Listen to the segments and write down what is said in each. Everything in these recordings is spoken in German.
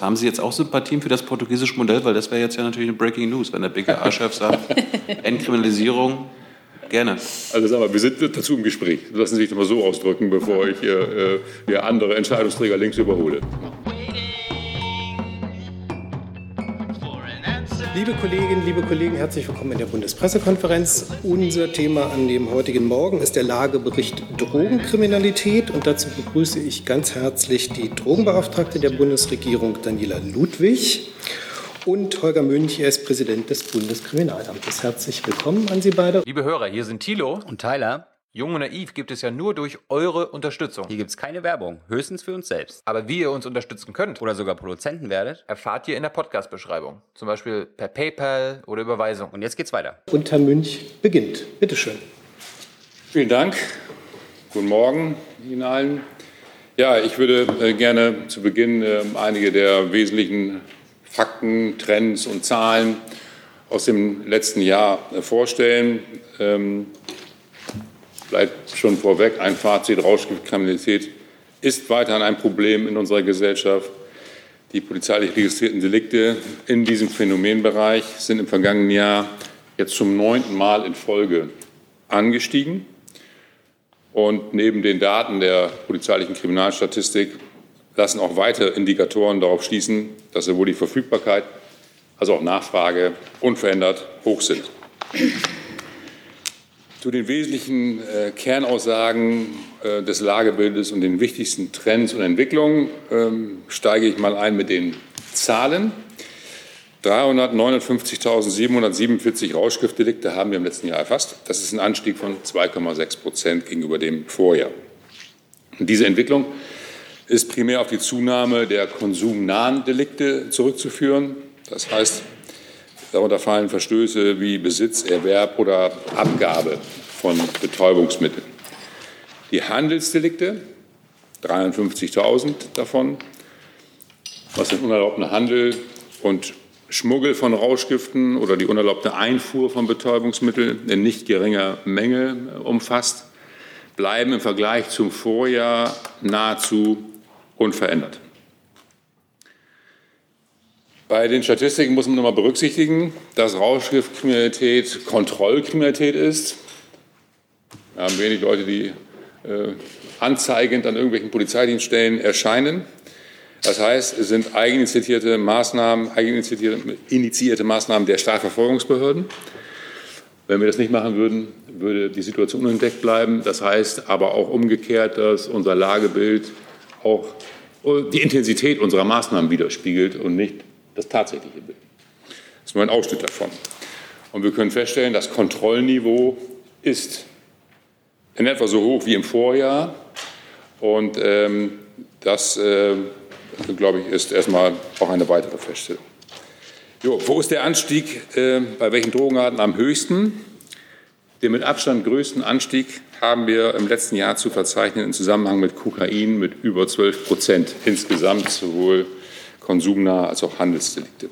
Haben Sie jetzt auch Sympathien für das portugiesische Modell? Weil das wäre jetzt ja natürlich eine Breaking News, wenn der BKA-Chef sagt, Entkriminalisierung, gerne. Also sagen wir, wir sind dazu im Gespräch. Lassen Sie sich das mal so ausdrücken, bevor ich äh, äh, andere Entscheidungsträger links überhole. Liebe Kolleginnen, liebe Kollegen, herzlich willkommen in der Bundespressekonferenz. Unser Thema an dem heutigen Morgen ist der Lagebericht Drogenkriminalität und dazu begrüße ich ganz herzlich die Drogenbeauftragte der Bundesregierung Daniela Ludwig und Holger Münch, er ist Präsident des Bundeskriminalamtes. Herzlich willkommen an Sie beide. Liebe Hörer, hier sind Thilo und Tyler. Jung und Naiv gibt es ja nur durch eure Unterstützung. Hier gibt es keine Werbung, höchstens für uns selbst. Aber wie ihr uns unterstützen könnt oder sogar Produzenten werdet, erfahrt ihr in der Podcast-Beschreibung. Zum Beispiel per PayPal oder Überweisung. Und jetzt geht's weiter. Und Herr Münch beginnt. Bitte schön. Vielen Dank. Guten Morgen Ihnen allen. Ja, ich würde äh, gerne zu Beginn äh, einige der wesentlichen Fakten, Trends und Zahlen aus dem letzten Jahr äh, vorstellen. Ähm, Vielleicht schon vorweg ein Fazit, Rauschgiftkriminalität ist weiterhin ein Problem in unserer Gesellschaft. Die polizeilich registrierten Delikte in diesem Phänomenbereich sind im vergangenen Jahr jetzt zum neunten Mal in Folge angestiegen. Und neben den Daten der polizeilichen Kriminalstatistik lassen auch weitere Indikatoren darauf schließen, dass sowohl die Verfügbarkeit als auch Nachfrage unverändert hoch sind. Zu den wesentlichen äh, Kernaussagen äh, des Lagebildes und den wichtigsten Trends und Entwicklungen ähm, steige ich mal ein mit den Zahlen. 359.747 Rauschgiftdelikte haben wir im letzten Jahr erfasst. Das ist ein Anstieg von 2,6 Prozent gegenüber dem Vorjahr. Und diese Entwicklung ist primär auf die Zunahme der konsumnahen Delikte zurückzuführen. Das heißt, Darunter fallen Verstöße wie Besitz, Erwerb oder Abgabe von Betäubungsmitteln. Die Handelsdelikte, 53.000 davon, was den unerlaubten Handel und Schmuggel von Rauschgiften oder die unerlaubte Einfuhr von Betäubungsmitteln in nicht geringer Menge umfasst, bleiben im Vergleich zum Vorjahr nahezu unverändert. Bei den Statistiken muss man nochmal berücksichtigen, dass Rauschgiftkriminalität Kontrollkriminalität ist. Wir haben wenig Leute, die äh, anzeigend an irgendwelchen Polizeidienststellen erscheinen. Das heißt, es sind eigeninitiierte Maßnahmen, eigeninitiierte initiierte Maßnahmen der Strafverfolgungsbehörden. Wenn wir das nicht machen würden, würde die Situation unentdeckt bleiben. Das heißt aber auch umgekehrt, dass unser Lagebild auch die Intensität unserer Maßnahmen widerspiegelt und nicht das tatsächliche Bild. Das ist nur ein Ausschnitt davon. Und wir können feststellen, das Kontrollniveau ist in etwa so hoch wie im Vorjahr. Und ähm, das, äh, glaube ich, ist erstmal auch eine weitere Feststellung. Jo, wo ist der Anstieg äh, bei welchen Drogenarten am höchsten? Den mit Abstand größten Anstieg haben wir im letzten Jahr zu verzeichnen im Zusammenhang mit Kokain mit über 12 Prozent insgesamt, sowohl konsumnah als auch Handelsdelikte.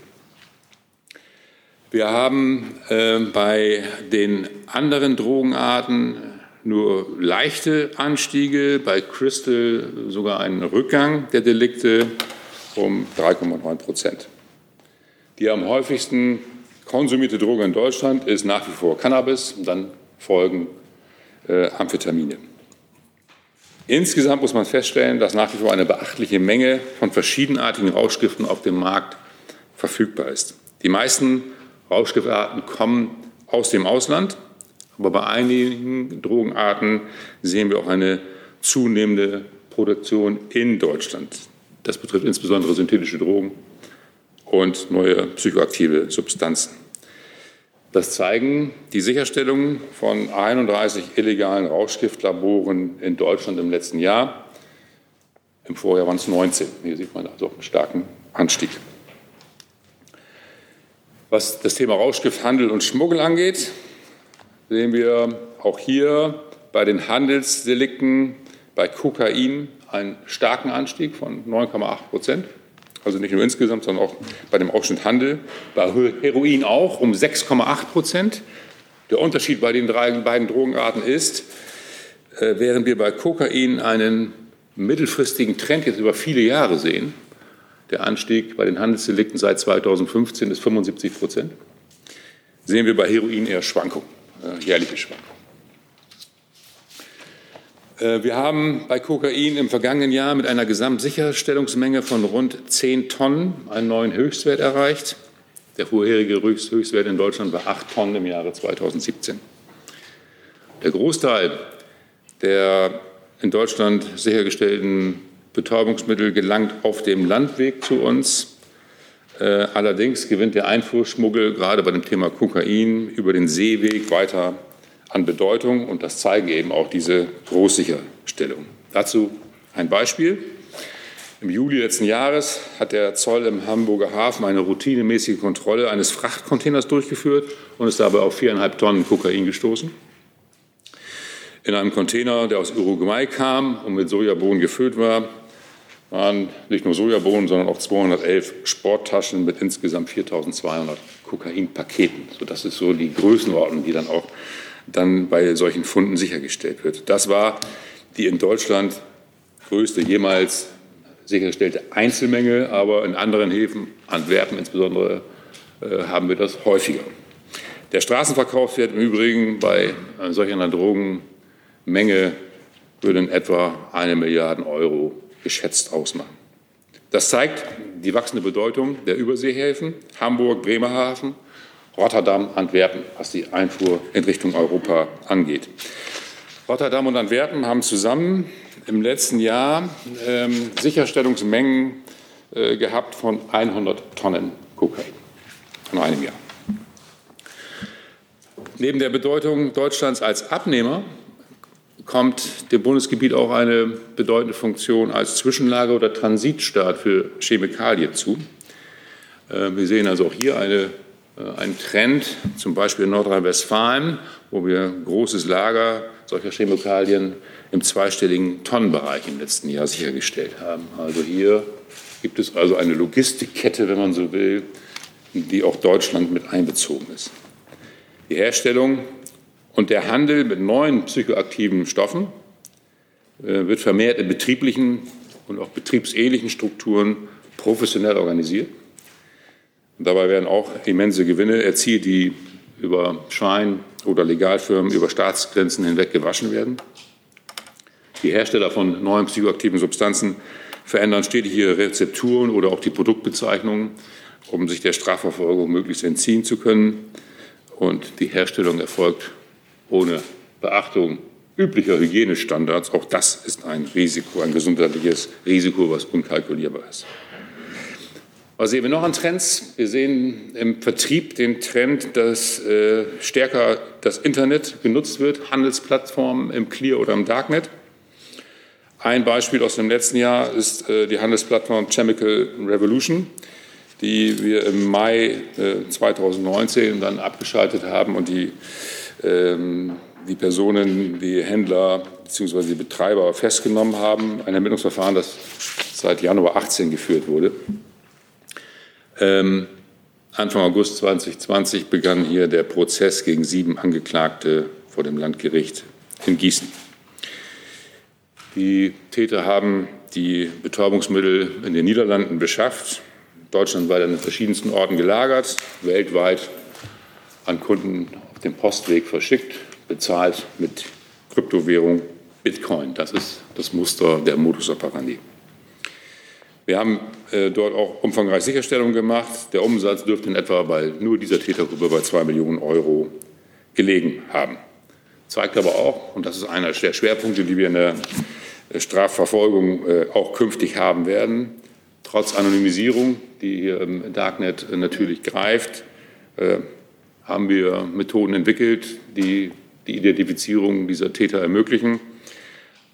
Wir haben äh, bei den anderen Drogenarten nur leichte Anstiege, bei Crystal sogar einen Rückgang der Delikte um 3,9 Prozent. Die am häufigsten konsumierte Droge in Deutschland ist nach wie vor Cannabis und dann folgen äh, Amphetamine. Insgesamt muss man feststellen, dass nach wie vor eine beachtliche Menge von verschiedenartigen Rauschgiften auf dem Markt verfügbar ist. Die meisten Rauschgiftarten kommen aus dem Ausland, aber bei einigen Drogenarten sehen wir auch eine zunehmende Produktion in Deutschland. Das betrifft insbesondere synthetische Drogen und neue psychoaktive Substanzen. Das zeigen die Sicherstellungen von 31 illegalen Rauschgiftlaboren in Deutschland im letzten Jahr. Im Vorjahr waren es 19. Hier sieht man also einen starken Anstieg. Was das Thema Rauschgifthandel und Schmuggel angeht, sehen wir auch hier bei den Handelsdelikten bei Kokain einen starken Anstieg von 9,8 Prozent also nicht nur insgesamt, sondern auch bei dem Ausschnitt Handel, bei Heroin auch um 6,8 Prozent. Der Unterschied bei den drei, beiden Drogenarten ist, äh, während wir bei Kokain einen mittelfristigen Trend jetzt über viele Jahre sehen, Der Anstieg bei den Handelsdelikten seit 2015 ist 75 Prozent. Sehen wir bei Heroin eher Schwankungen, äh, jährliche Schwankungen. Äh, wir haben bei Kokain im vergangenen Jahr mit einer Gesamtsicherstellungsmenge von rund 10 Tonnen einen neuen Höchstwert erreicht. Der vorherige Höchstwert in Deutschland war 8 Tonnen im Jahre 2017. Der Großteil der in Deutschland sichergestellten Betäubungsmittel gelangt auf dem Landweg zu uns. Äh, allerdings gewinnt der Einfuhrschmuggel gerade bei dem Thema Kokain über den Seeweg weiter an Bedeutung und das zeigen eben auch diese Großsicherstellungen. Dazu ein Beispiel. Im Juli letzten Jahres hat der Zoll im Hamburger Hafen eine routinemäßige Kontrolle eines Frachtcontainers durchgeführt und ist dabei auf viereinhalb Tonnen Kokain gestoßen. In einem Container, der aus Uruguay kam und mit Sojabohnen gefüllt war, waren nicht nur Sojabohnen, sondern auch 211 Sporttaschen mit insgesamt 4.200 Kokainpaketen. So, das ist so die Größenordnung, die dann auch dann bei solchen Funden sichergestellt wird. Das war die in Deutschland größte jemals sichergestellte Einzelmenge, aber in anderen Häfen, Antwerpen insbesondere, äh, haben wir das häufiger. Der Straßenverkauf wird im Übrigen bei solch einer Drogenmenge würde in etwa eine Milliarde Euro geschätzt ausmachen. Das zeigt die wachsende Bedeutung der Überseehäfen Hamburg, Bremerhaven Rotterdam, Antwerpen, was die Einfuhr in Richtung Europa angeht. Rotterdam und Antwerpen haben zusammen im letzten Jahr ähm, Sicherstellungsmengen äh, gehabt von 100 Tonnen Kokain in einem Jahr. Neben der Bedeutung Deutschlands als Abnehmer kommt dem Bundesgebiet auch eine bedeutende Funktion als Zwischenlager oder Transitstaat für Chemikalien zu. Äh, wir sehen also auch hier eine ein Trend, zum Beispiel in Nordrhein-Westfalen, wo wir ein großes Lager solcher Chemikalien im zweistelligen Tonnenbereich im letzten Jahr sichergestellt haben. Also hier gibt es also eine Logistikkette, wenn man so will, die auch Deutschland mit einbezogen ist. Die Herstellung und der Handel mit neuen psychoaktiven Stoffen äh, wird vermehrt in betrieblichen und auch betriebsähnlichen Strukturen professionell organisiert. Dabei werden auch immense Gewinne erzielt, die über Schein- oder Legalfirmen über Staatsgrenzen hinweg gewaschen werden. Die Hersteller von neuen psychoaktiven Substanzen verändern stetig ihre Rezepturen oder auch die Produktbezeichnungen, um sich der Strafverfolgung möglichst entziehen zu können. Und die Herstellung erfolgt ohne Beachtung üblicher Hygienestandards. Auch das ist ein Risiko, ein gesundheitliches Risiko, was unkalkulierbar ist. Was sehen wir noch an Trends? Wir sehen im Vertrieb den Trend, dass äh, stärker das Internet genutzt wird, Handelsplattformen im Clear oder im Darknet. Ein Beispiel aus dem letzten Jahr ist äh, die Handelsplattform Chemical Revolution, die wir im Mai äh, 2019 dann abgeschaltet haben und die, ähm, die Personen, die Händler bzw. die Betreiber festgenommen haben. Ein Ermittlungsverfahren, das seit Januar 18 geführt wurde. Ähm, Anfang August 2020 begann hier der Prozess gegen sieben Angeklagte vor dem Landgericht in Gießen. Die Täter haben die Betäubungsmittel in den Niederlanden beschafft, deutschlandweit an den verschiedensten Orten gelagert, weltweit an Kunden auf dem Postweg verschickt, bezahlt mit Kryptowährung Bitcoin. Das ist das Muster der Modus operandi. Wir haben dort auch umfangreich Sicherstellungen gemacht. Der Umsatz dürfte in etwa bei nur dieser Tätergruppe bei zwei Millionen Euro gelegen haben. Zeigt aber auch, und das ist einer der Schwerpunkte, die wir in der Strafverfolgung äh, auch künftig haben werden, trotz Anonymisierung, die hier im Darknet natürlich greift, äh, haben wir Methoden entwickelt, die die Identifizierung dieser Täter ermöglichen.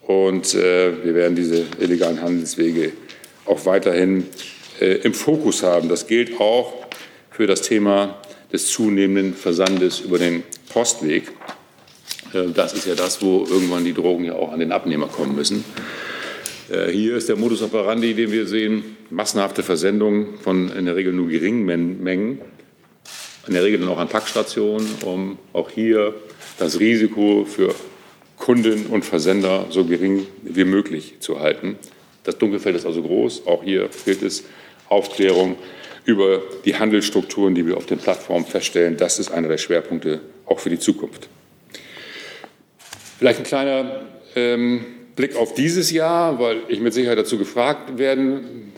Und äh, wir werden diese illegalen Handelswege auch weiterhin äh, im Fokus haben. Das gilt auch für das Thema des zunehmenden Versandes über den Postweg. Äh, das ist ja das, wo irgendwann die Drogen ja auch an den Abnehmer kommen müssen. Äh, hier ist der Modus operandi, den wir sehen, massenhafte Versendungen von in der Regel nur geringen Mengen, in der Regel dann auch an Packstationen, um auch hier das Risiko für Kunden und Versender so gering wie möglich zu halten. Das Dunkelfeld ist also groß. Auch hier gilt es, Aufklärung über die Handelsstrukturen, die wir auf den Plattformen feststellen. Das ist einer der Schwerpunkte auch für die Zukunft. Vielleicht ein kleiner ähm, Blick auf dieses Jahr, weil ich mit Sicherheit dazu gefragt werden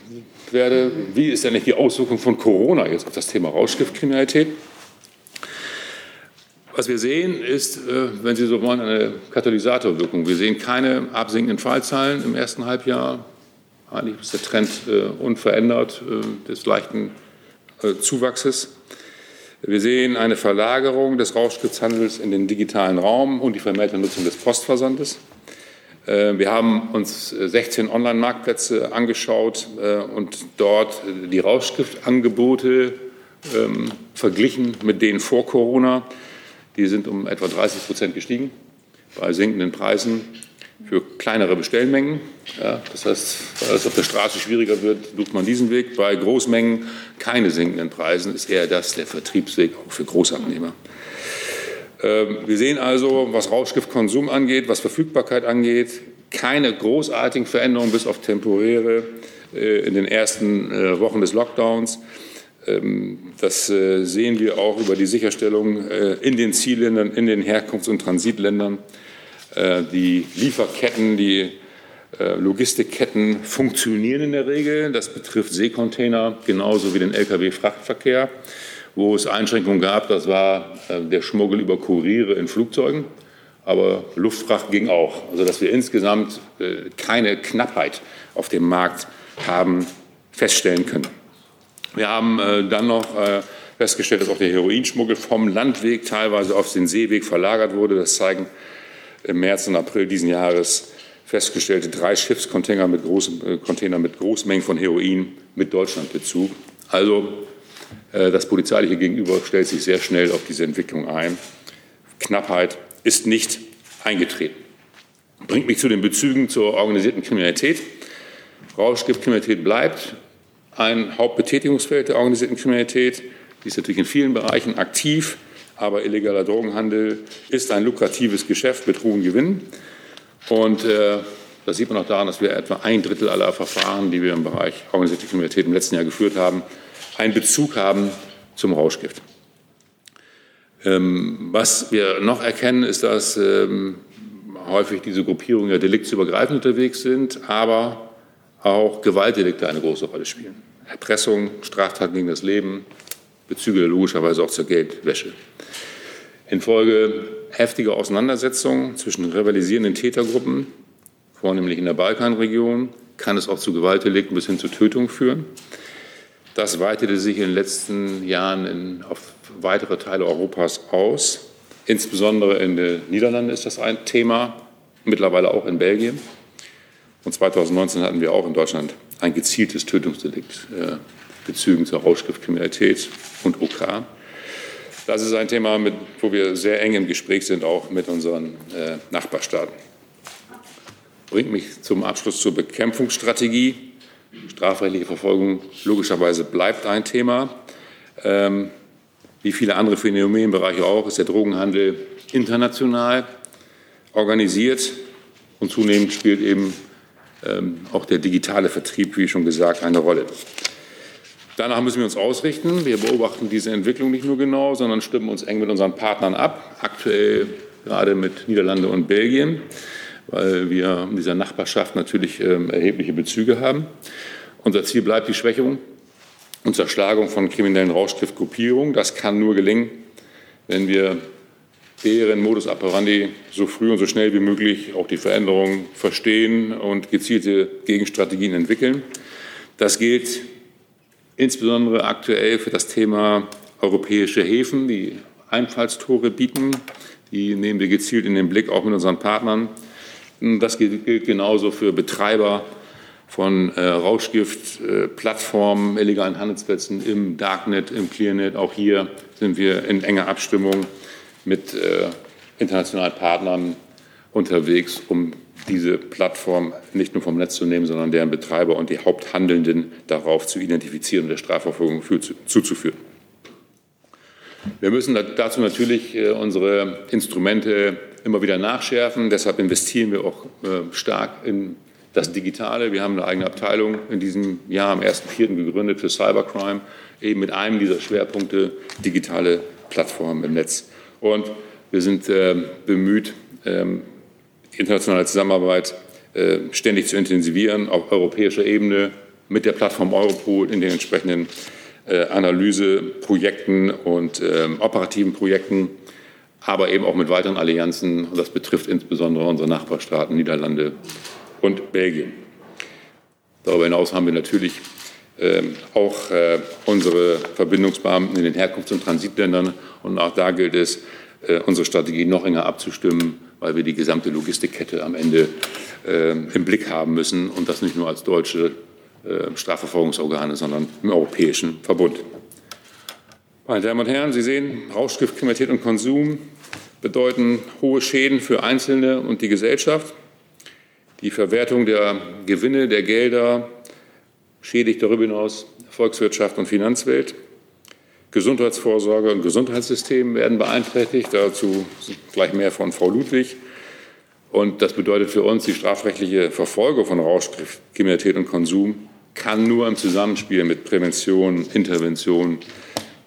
werde, wie ist denn die Auswirkung von Corona jetzt auf das Thema Rauschgiftkriminalität? Was wir sehen, ist, äh, wenn Sie so wollen, eine Katalysatorwirkung. Wir sehen keine absinkenden Fallzahlen im ersten Halbjahr. Eigentlich ist der Trend äh, unverändert äh, des leichten Zuwachses. Wir sehen eine Verlagerung des Rauschgiftshandels in den digitalen Raum und die vermehrte Nutzung des Postversandes. Wir haben uns 16 Online-Marktplätze angeschaut und dort die Rauschgiftangebote ähm, verglichen mit denen vor Corona. Die sind um etwa 30 Prozent gestiegen bei sinkenden Preisen für kleinere Bestellmengen. Ja, das heißt, weil es auf der Straße schwieriger wird, sucht man diesen Weg. Bei Großmengen keine sinkenden Preisen ist eher das der Vertriebsweg auch für Großabnehmer. Ähm, wir sehen also, was Rauschgiftkonsum angeht, was Verfügbarkeit angeht, keine großartigen Veränderungen bis auf temporäre äh, in den ersten äh, Wochen des Lockdowns. Ähm, das äh, sehen wir auch über die Sicherstellung äh, in den Zielländern, in den Herkunfts- und Transitländern. Äh, die Lieferketten, die Logistikketten funktionieren in der Regel. Das betrifft Seekontainer genauso wie den Lkw-Frachtverkehr. Wo es Einschränkungen gab, das war der Schmuggel über Kuriere in Flugzeugen. Aber Luftfracht ging auch. Also dass wir insgesamt keine Knappheit auf dem Markt haben feststellen können. Wir haben äh, dann noch äh, festgestellt, dass auch der Heroinschmuggel vom Landweg teilweise auf den Seeweg verlagert wurde. Das zeigen im März und April diesen Jahres festgestellte drei Schiffscontainer mit, großen, äh, Container mit Großmengen von Heroin mit Deutschlandbezug. Also äh, das polizeiliche Gegenüber stellt sich sehr schnell auf diese Entwicklung ein. Knappheit ist nicht eingetreten. Bringt mich zu den Bezügen zur organisierten Kriminalität. Rauschgiftkriminalität bleibt ein Hauptbetätigungsfeld der organisierten Kriminalität. Die ist natürlich in vielen Bereichen aktiv, aber illegaler Drogenhandel ist ein lukratives Geschäft mit hohen Gewinnen. Und äh, das sieht man auch daran, dass wir etwa ein Drittel aller Verfahren, die wir im Bereich organisierte Kriminalität im letzten Jahr geführt haben, einen Bezug haben zum Rauschgift. Ähm, was wir noch erkennen, ist, dass ähm, häufig diese Gruppierungen ja deliktsübergreifend unterwegs sind, aber auch Gewaltdelikte eine große Rolle spielen. Erpressung, Straftaten gegen das Leben, Bezüge logischerweise auch zur Geldwäsche. Infolge heftiger Auseinandersetzungen zwischen rivalisierenden Tätergruppen, vornehmlich in der Balkanregion, kann es auch zu Gewaltdelikten bis hin zu Tötungen führen. Das weitete sich in den letzten Jahren in, auf weitere Teile Europas aus. Insbesondere in den Niederlanden ist das ein Thema, mittlerweile auch in Belgien. Und 2019 hatten wir auch in Deutschland ein gezieltes Tötungsdelikt äh, Bezügen zur Rauschgiftkriminalität und OK. Das ist ein Thema, mit, wo wir sehr eng im Gespräch sind, auch mit unseren äh, Nachbarstaaten. Bringt mich zum Abschluss zur Bekämpfungsstrategie. Strafrechtliche Verfolgung logischerweise bleibt ein Thema. Ähm, wie viele andere Phänomenbereiche auch, ist der Drogenhandel international organisiert und zunehmend spielt eben ähm, auch der digitale Vertrieb, wie schon gesagt, eine Rolle. Danach müssen wir uns ausrichten. Wir beobachten diese Entwicklung nicht nur genau, sondern stimmen uns eng mit unseren Partnern ab. Aktuell gerade mit Niederlande und Belgien, weil wir in dieser Nachbarschaft natürlich ähm, erhebliche Bezüge haben. Unser Ziel bleibt die Schwächung und Zerschlagung von kriminellen Rauschgiftgruppierungen. Das kann nur gelingen, wenn wir deren Modus operandi so früh und so schnell wie möglich auch die Veränderungen verstehen und gezielte Gegenstrategien entwickeln. Das gilt insbesondere aktuell für das Thema europäische Häfen, die Einfallstore bieten. Die nehmen wir gezielt in den Blick, auch mit unseren Partnern. Das gilt genauso für Betreiber von äh, Rauschgiftplattformen, äh, illegalen Handelsplätzen im Darknet, im Clearnet. Auch hier sind wir in enger Abstimmung mit äh, internationalen Partnern unterwegs, um diese Plattform nicht nur vom Netz zu nehmen, sondern deren Betreiber und die Haupthandelnden darauf zu identifizieren und der Strafverfolgung zuzuführen. Wir müssen dazu natürlich äh, unsere Instrumente immer wieder nachschärfen. Deshalb investieren wir auch äh, stark in das Digitale. Wir haben eine eigene Abteilung in diesem Jahr am 1.4. gegründet für Cybercrime, eben mit einem dieser Schwerpunkte digitale Plattformen im Netz. Und wir sind äh, bemüht, ähm, internationale Zusammenarbeit äh, ständig zu intensivieren auf europäischer Ebene mit der Plattform Europol in den entsprechenden äh, Analyseprojekten und ähm, operativen Projekten, aber eben auch mit weiteren Allianzen. Und das betrifft insbesondere unsere Nachbarstaaten Niederlande und Belgien. Darüber hinaus haben wir natürlich ähm, auch äh, unsere Verbindungsbeamten in den Herkunfts- und Transitländern. Und auch da gilt es, unsere Strategie noch enger abzustimmen, weil wir die gesamte Logistikkette am Ende äh, im Blick haben müssen und das nicht nur als deutsche äh, Strafverfolgungsorgane, sondern im europäischen Verbund. Meine Damen und Herren, Sie sehen, Rauschgiftkriminalität und Konsum bedeuten hohe Schäden für Einzelne und die Gesellschaft. Die Verwertung der Gewinne, der Gelder schädigt darüber hinaus Volkswirtschaft und Finanzwelt. Gesundheitsvorsorge und Gesundheitssystem werden beeinträchtigt. Dazu gleich mehr von Frau Ludwig. Und das bedeutet für uns, die strafrechtliche Verfolgung von Rauschkriminalität und Konsum kann nur im Zusammenspiel mit Prävention, Intervention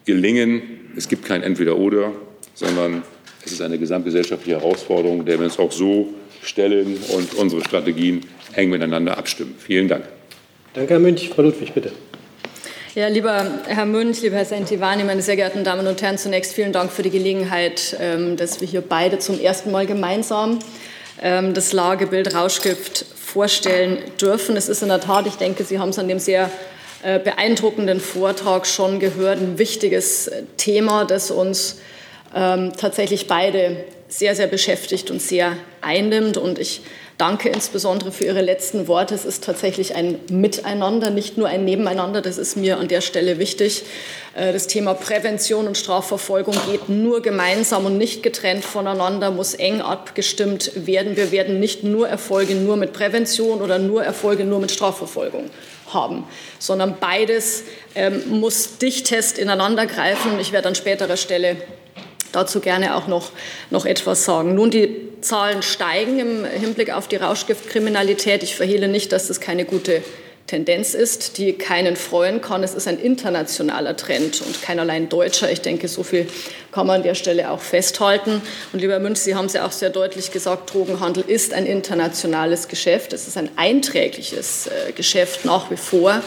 gelingen. Es gibt kein Entweder-Oder, sondern es ist eine gesamtgesellschaftliche Herausforderung, der wir uns auch so stellen und unsere Strategien eng miteinander abstimmen. Vielen Dank. Danke, Herr Münch. Frau Ludwig, bitte. Ja, lieber Herr Münch, lieber Herr Sentivani, meine sehr geehrten Damen und Herren, zunächst vielen Dank für die Gelegenheit, ähm, dass wir hier beide zum ersten Mal gemeinsam ähm, das Lagebild Rauschgift vorstellen dürfen. Es ist in der Tat, ich denke, Sie haben es an dem sehr äh, beeindruckenden Vortrag schon gehört, ein wichtiges Thema, das uns ähm, tatsächlich beide sehr, sehr beschäftigt und sehr einnimmt. Und ich Danke insbesondere für Ihre letzten Worte. Es ist tatsächlich ein Miteinander, nicht nur ein Nebeneinander. Das ist mir an der Stelle wichtig. Äh, das Thema Prävention und Strafverfolgung geht nur gemeinsam und nicht getrennt voneinander, muss eng abgestimmt werden. Wir werden nicht nur Erfolge nur mit Prävention oder nur Erfolge nur mit Strafverfolgung haben, sondern beides ähm, muss dichtest ineinander greifen. Ich werde an späterer Stelle dazu gerne auch noch, noch etwas sagen. Nun, die Zahlen steigen im Hinblick auf die Rauschgiftkriminalität. Ich verhehle nicht, dass das keine gute Tendenz ist, die keinen freuen kann. Es ist ein internationaler Trend und kein allein deutscher. Ich denke, so viel kann man an der Stelle auch festhalten. Und lieber Münch, Sie haben es ja auch sehr deutlich gesagt, Drogenhandel ist ein internationales Geschäft. Es ist ein einträgliches äh, Geschäft nach wie vor.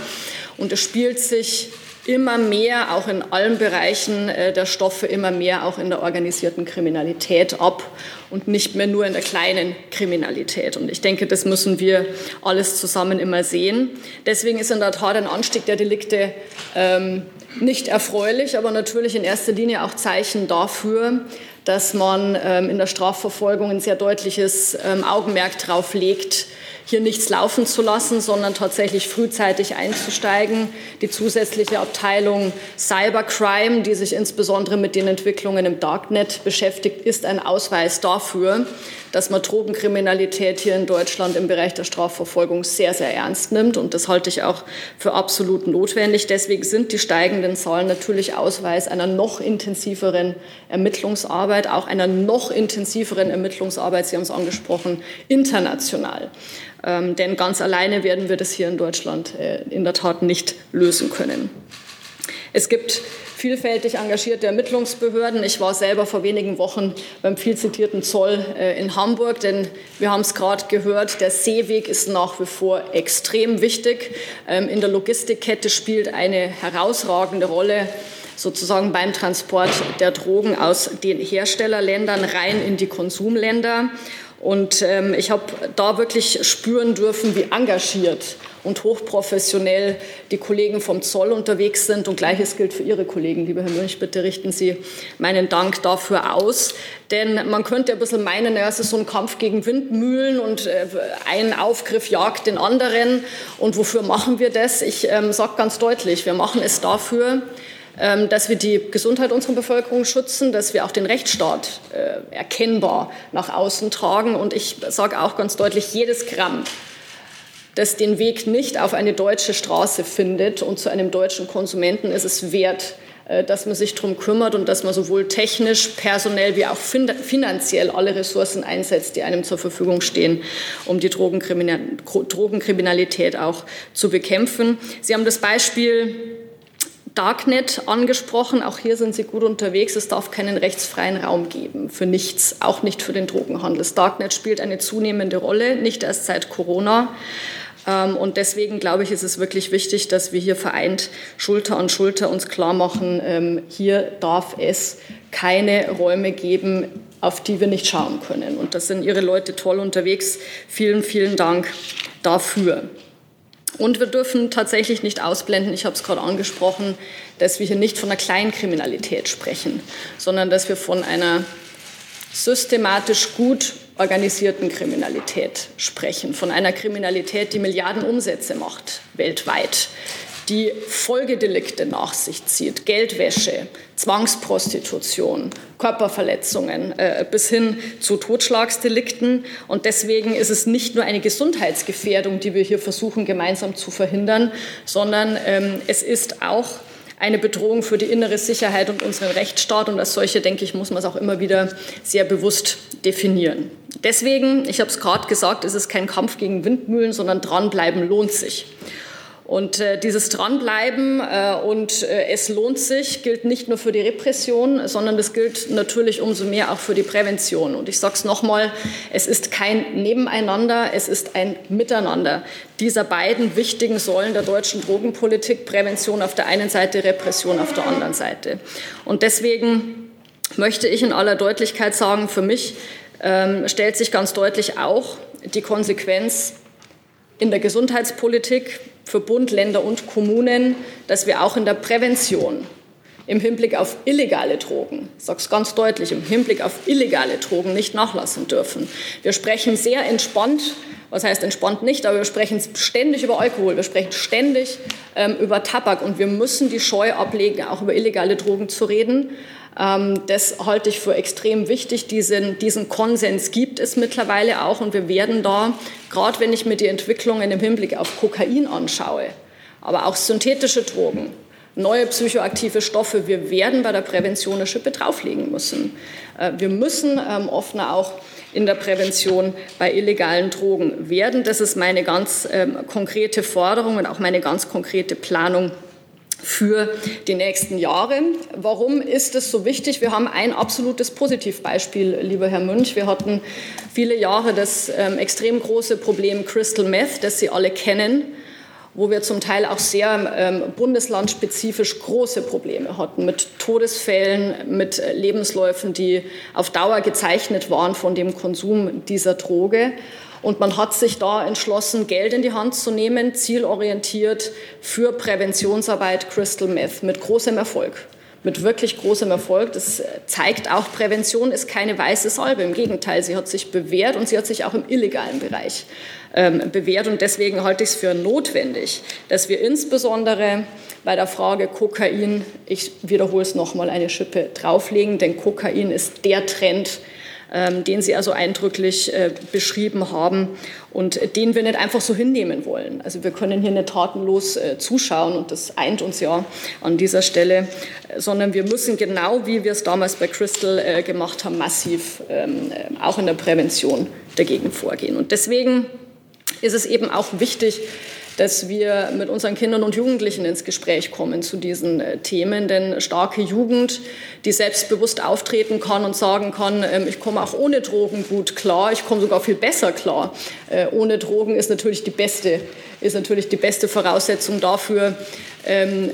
Und es spielt sich immer mehr, auch in allen Bereichen äh, der Stoffe, immer mehr auch in der organisierten Kriminalität ab und nicht mehr nur in der kleinen Kriminalität. Und ich denke, das müssen wir alles zusammen immer sehen. Deswegen ist in der Tat ein Anstieg der Delikte ähm, nicht erfreulich, aber natürlich in erster Linie auch Zeichen dafür, dass man ähm, in der Strafverfolgung ein sehr deutliches ähm, Augenmerk darauf legt, hier nichts laufen zu lassen, sondern tatsächlich frühzeitig einzusteigen. Die zusätzliche Abteilung Cybercrime, die sich insbesondere mit den Entwicklungen im Darknet beschäftigt, ist ein Ausweis dafür, dass man Drogenkriminalität hier in Deutschland im Bereich der Strafverfolgung sehr, sehr ernst nimmt. Und das halte ich auch für absolut notwendig. Deswegen sind die steigenden Zahlen natürlich Ausweis einer noch intensiveren Ermittlungsarbeit, auch einer noch intensiveren Ermittlungsarbeit, Sie haben es angesprochen, international. Ähm, denn ganz alleine werden wir das hier in Deutschland äh, in der Tat nicht lösen können. Es gibt vielfältig engagierte Ermittlungsbehörden. Ich war selber vor wenigen Wochen beim viel zitierten Zoll äh, in Hamburg, denn wir haben es gerade gehört, der Seeweg ist nach wie vor extrem wichtig. Ähm, in der Logistikkette spielt eine herausragende Rolle sozusagen beim Transport der Drogen aus den Herstellerländern rein in die Konsumländer. Und ähm, ich habe da wirklich spüren dürfen, wie engagiert und hochprofessionell die Kollegen vom Zoll unterwegs sind. Und gleiches gilt für Ihre Kollegen, lieber Herr Münch. Bitte richten Sie meinen Dank dafür aus. Denn man könnte ein bisschen meinen, ja, es ist so ein Kampf gegen Windmühlen und äh, ein Aufgriff jagt den anderen. Und wofür machen wir das? Ich ähm, sage ganz deutlich, wir machen es dafür, dass wir die Gesundheit unserer Bevölkerung schützen, dass wir auch den Rechtsstaat äh, erkennbar nach außen tragen. Und ich sage auch ganz deutlich, jedes Gramm, das den Weg nicht auf eine deutsche Straße findet und zu einem deutschen Konsumenten ist es wert, äh, dass man sich darum kümmert und dass man sowohl technisch, personell wie auch finanziell alle Ressourcen einsetzt, die einem zur Verfügung stehen, um die Drogenkriminalität auch zu bekämpfen. Sie haben das Beispiel Darknet angesprochen. Auch hier sind Sie gut unterwegs. Es darf keinen rechtsfreien Raum geben für nichts, auch nicht für den Drogenhandel. Das Darknet spielt eine zunehmende Rolle, nicht erst seit Corona. Ähm, und deswegen glaube ich, ist es wirklich wichtig, dass wir hier vereint Schulter an Schulter uns klar machen, ähm, hier darf es keine Räume geben, auf die wir nicht schauen können. Und da sind Ihre Leute toll unterwegs. Vielen, vielen Dank dafür. Und wir dürfen tatsächlich nicht ausblenden, ich habe es gerade angesprochen, dass wir hier nicht von einer Kleinkriminalität sprechen, sondern dass wir von einer systematisch gut organisierten Kriminalität sprechen, von einer Kriminalität, die Milliarden Umsätze macht weltweit, die Folgedelikte nach sich zieht, Geldwäsche, Zwangsprostitution, Körperverletzungen äh, bis hin zu Totschlagsdelikten. Und deswegen ist es nicht nur eine Gesundheitsgefährdung, die wir hier versuchen gemeinsam zu verhindern, sondern ähm, es ist auch eine Bedrohung für die innere Sicherheit und unseren Rechtsstaat. Und als solche, denke ich, muss man es auch immer wieder sehr bewusst definieren. Deswegen, ich habe es gerade gesagt, ist es kein Kampf gegen Windmühlen, sondern dranbleiben lohnt sich. Und äh, dieses Dranbleiben äh, und äh, es lohnt sich gilt nicht nur für die Repression, sondern es gilt natürlich umso mehr auch für die Prävention. Und ich sage es nochmal, es ist kein Nebeneinander, es ist ein Miteinander dieser beiden wichtigen Säulen der deutschen Drogenpolitik, Prävention auf der einen Seite, Repression auf der anderen Seite. Und deswegen möchte ich in aller Deutlichkeit sagen, für mich ähm, stellt sich ganz deutlich auch die Konsequenz in der Gesundheitspolitik für Bund, Länder und Kommunen, dass wir auch in der Prävention im Hinblick auf illegale Drogen, ich sage es ganz deutlich, im Hinblick auf illegale Drogen nicht nachlassen dürfen. Wir sprechen sehr entspannt, was heißt entspannt nicht, aber wir sprechen ständig über Alkohol, wir sprechen ständig ähm, über Tabak und wir müssen die Scheu ablegen, auch über illegale Drogen zu reden. Ähm, das halte ich für extrem wichtig. Diesen, diesen Konsens gibt es mittlerweile auch und wir werden da, gerade wenn ich mir die Entwicklungen im Hinblick auf Kokain anschaue, aber auch synthetische Drogen, neue psychoaktive Stoffe, wir werden bei der Prävention eine Schippe drauflegen müssen. Äh, wir müssen ähm, offener auch in der Prävention bei illegalen Drogen werden. Das ist meine ganz ähm, konkrete Forderung und auch meine ganz konkrete Planung für die nächsten Jahre. Warum ist es so wichtig? Wir haben ein absolutes Positivbeispiel, lieber Herr Münch. Wir hatten viele Jahre das ähm, extrem große Problem Crystal Meth, das Sie alle kennen, wo wir zum Teil auch sehr ähm, bundeslandspezifisch große Probleme hatten mit Todesfällen, mit Lebensläufen, die auf Dauer gezeichnet waren von dem Konsum dieser Droge. Und man hat sich da entschlossen, Geld in die Hand zu nehmen, zielorientiert für Präventionsarbeit Crystal Meth mit großem Erfolg. Mit wirklich großem Erfolg. Das zeigt auch, Prävention ist keine weiße Salbe. Im Gegenteil, sie hat sich bewährt und sie hat sich auch im illegalen Bereich ähm, bewährt. Und deswegen halte ich es für notwendig, dass wir insbesondere bei der Frage Kokain, ich wiederhole es nochmal, eine Schippe drauflegen, denn Kokain ist der Trend, den Sie also eindrücklich äh, beschrieben haben und den wir nicht einfach so hinnehmen wollen. Also wir können hier nicht tatenlos äh, zuschauen und das eint uns ja an dieser Stelle, sondern wir müssen genau wie wir es damals bei Crystal äh, gemacht haben, massiv ähm, auch in der Prävention dagegen vorgehen. Und deswegen ist es eben auch wichtig, dass wir mit unseren Kindern und Jugendlichen ins Gespräch kommen zu diesen äh, Themen. Denn starke Jugend, die selbstbewusst auftreten kann und sagen kann, ähm, ich komme auch ohne Drogen gut klar, ich komme sogar viel besser klar. Äh, ohne Drogen ist natürlich die beste, ist natürlich die beste Voraussetzung dafür,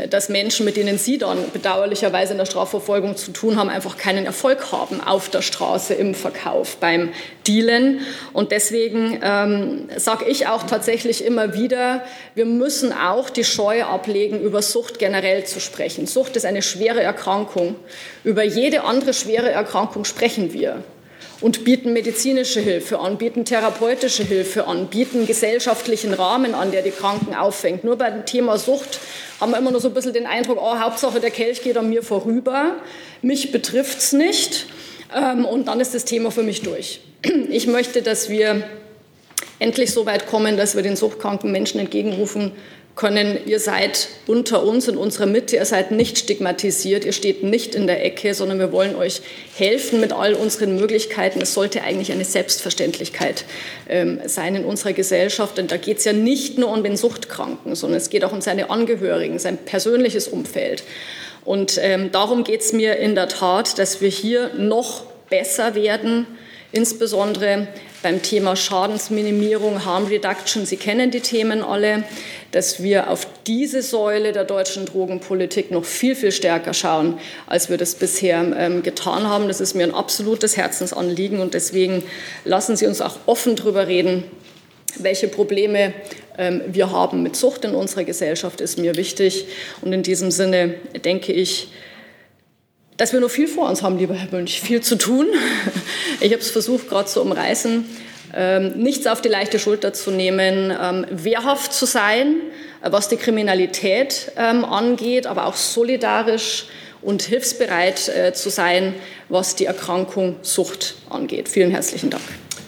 dass Menschen, mit denen Sie dann bedauerlicherweise in der Strafverfolgung zu tun haben, einfach keinen Erfolg haben auf der Straße, im Verkauf, beim Dealen. Und deswegen ähm, sage ich auch tatsächlich immer wieder, wir müssen auch die Scheu ablegen, über Sucht generell zu sprechen. Sucht ist eine schwere Erkrankung. Über jede andere schwere Erkrankung sprechen wir und bieten medizinische Hilfe an, bieten therapeutische Hilfe an, bieten gesellschaftlichen Rahmen an, der die Kranken auffängt. Nur bei dem Thema Sucht haben wir immer nur so ein bisschen den Eindruck, oh, Hauptsache der Kelch geht an mir vorüber, mich betrifft es nicht ähm, und dann ist das Thema für mich durch. Ich möchte, dass wir endlich so weit kommen, dass wir den suchtkranken Menschen entgegenrufen können, ihr seid unter uns in unserer Mitte, ihr seid nicht stigmatisiert, ihr steht nicht in der Ecke, sondern wir wollen euch helfen mit all unseren Möglichkeiten. Es sollte eigentlich eine Selbstverständlichkeit ähm, sein in unserer Gesellschaft. Denn da geht es ja nicht nur um den Suchtkranken, sondern es geht auch um seine Angehörigen, sein persönliches Umfeld. Und ähm, darum geht es mir in der Tat, dass wir hier noch besser werden, insbesondere beim Thema Schadensminimierung, Harm Reduction. Sie kennen die Themen alle, dass wir auf diese Säule der deutschen Drogenpolitik noch viel, viel stärker schauen, als wir das bisher ähm, getan haben. Das ist mir ein absolutes Herzensanliegen und deswegen lassen Sie uns auch offen darüber reden, welche Probleme ähm, wir haben mit Sucht in unserer Gesellschaft, ist mir wichtig. Und in diesem Sinne denke ich, dass wir noch viel vor uns haben, lieber Herr Münch, viel zu tun. Ich habe es versucht, gerade zu umreißen, ähm, nichts auf die leichte Schulter zu nehmen, ähm, wehrhaft zu sein, äh, was die Kriminalität ähm, angeht, aber auch solidarisch und hilfsbereit äh, zu sein, was die Erkrankung Sucht angeht. Vielen herzlichen Dank.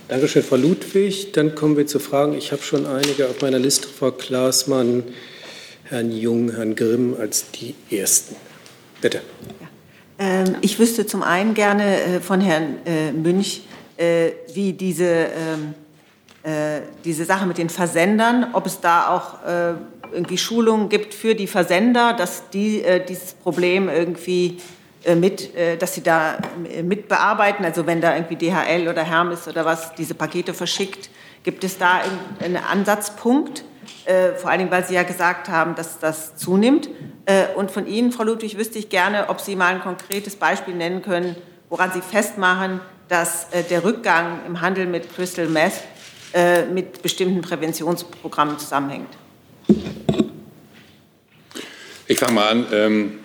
Dankeschön, Frau Ludwig. Dann kommen wir zu Fragen. Ich habe schon einige auf meiner Liste, Frau Klaasmann, Herrn Jung, Herrn Grimm als die Ersten. Bitte. Ähm, ich wüsste zum einen gerne äh, von Herrn äh, Münch, äh, wie diese, ähm, diese Sache mit den Versendern, ob es da auch irgendwie Schulungen gibt für die Versender, dass die dieses Problem irgendwie mit, dass sie da mit bearbeiten. Also wenn da irgendwie DHL oder Hermes oder was diese Pakete verschickt, gibt es da einen Ansatzpunkt? Äh, vor allen Dingen, weil Sie ja gesagt haben, dass das zunimmt. Äh, und von Ihnen, Frau Ludwig, wüsste ich gerne, ob Sie mal ein konkretes Beispiel nennen können, woran Sie festmachen, dass äh, der Rückgang im Handel mit Crystal Meth äh, mit bestimmten Präventionsprogrammen zusammenhängt. Ich fange mal an. Ähm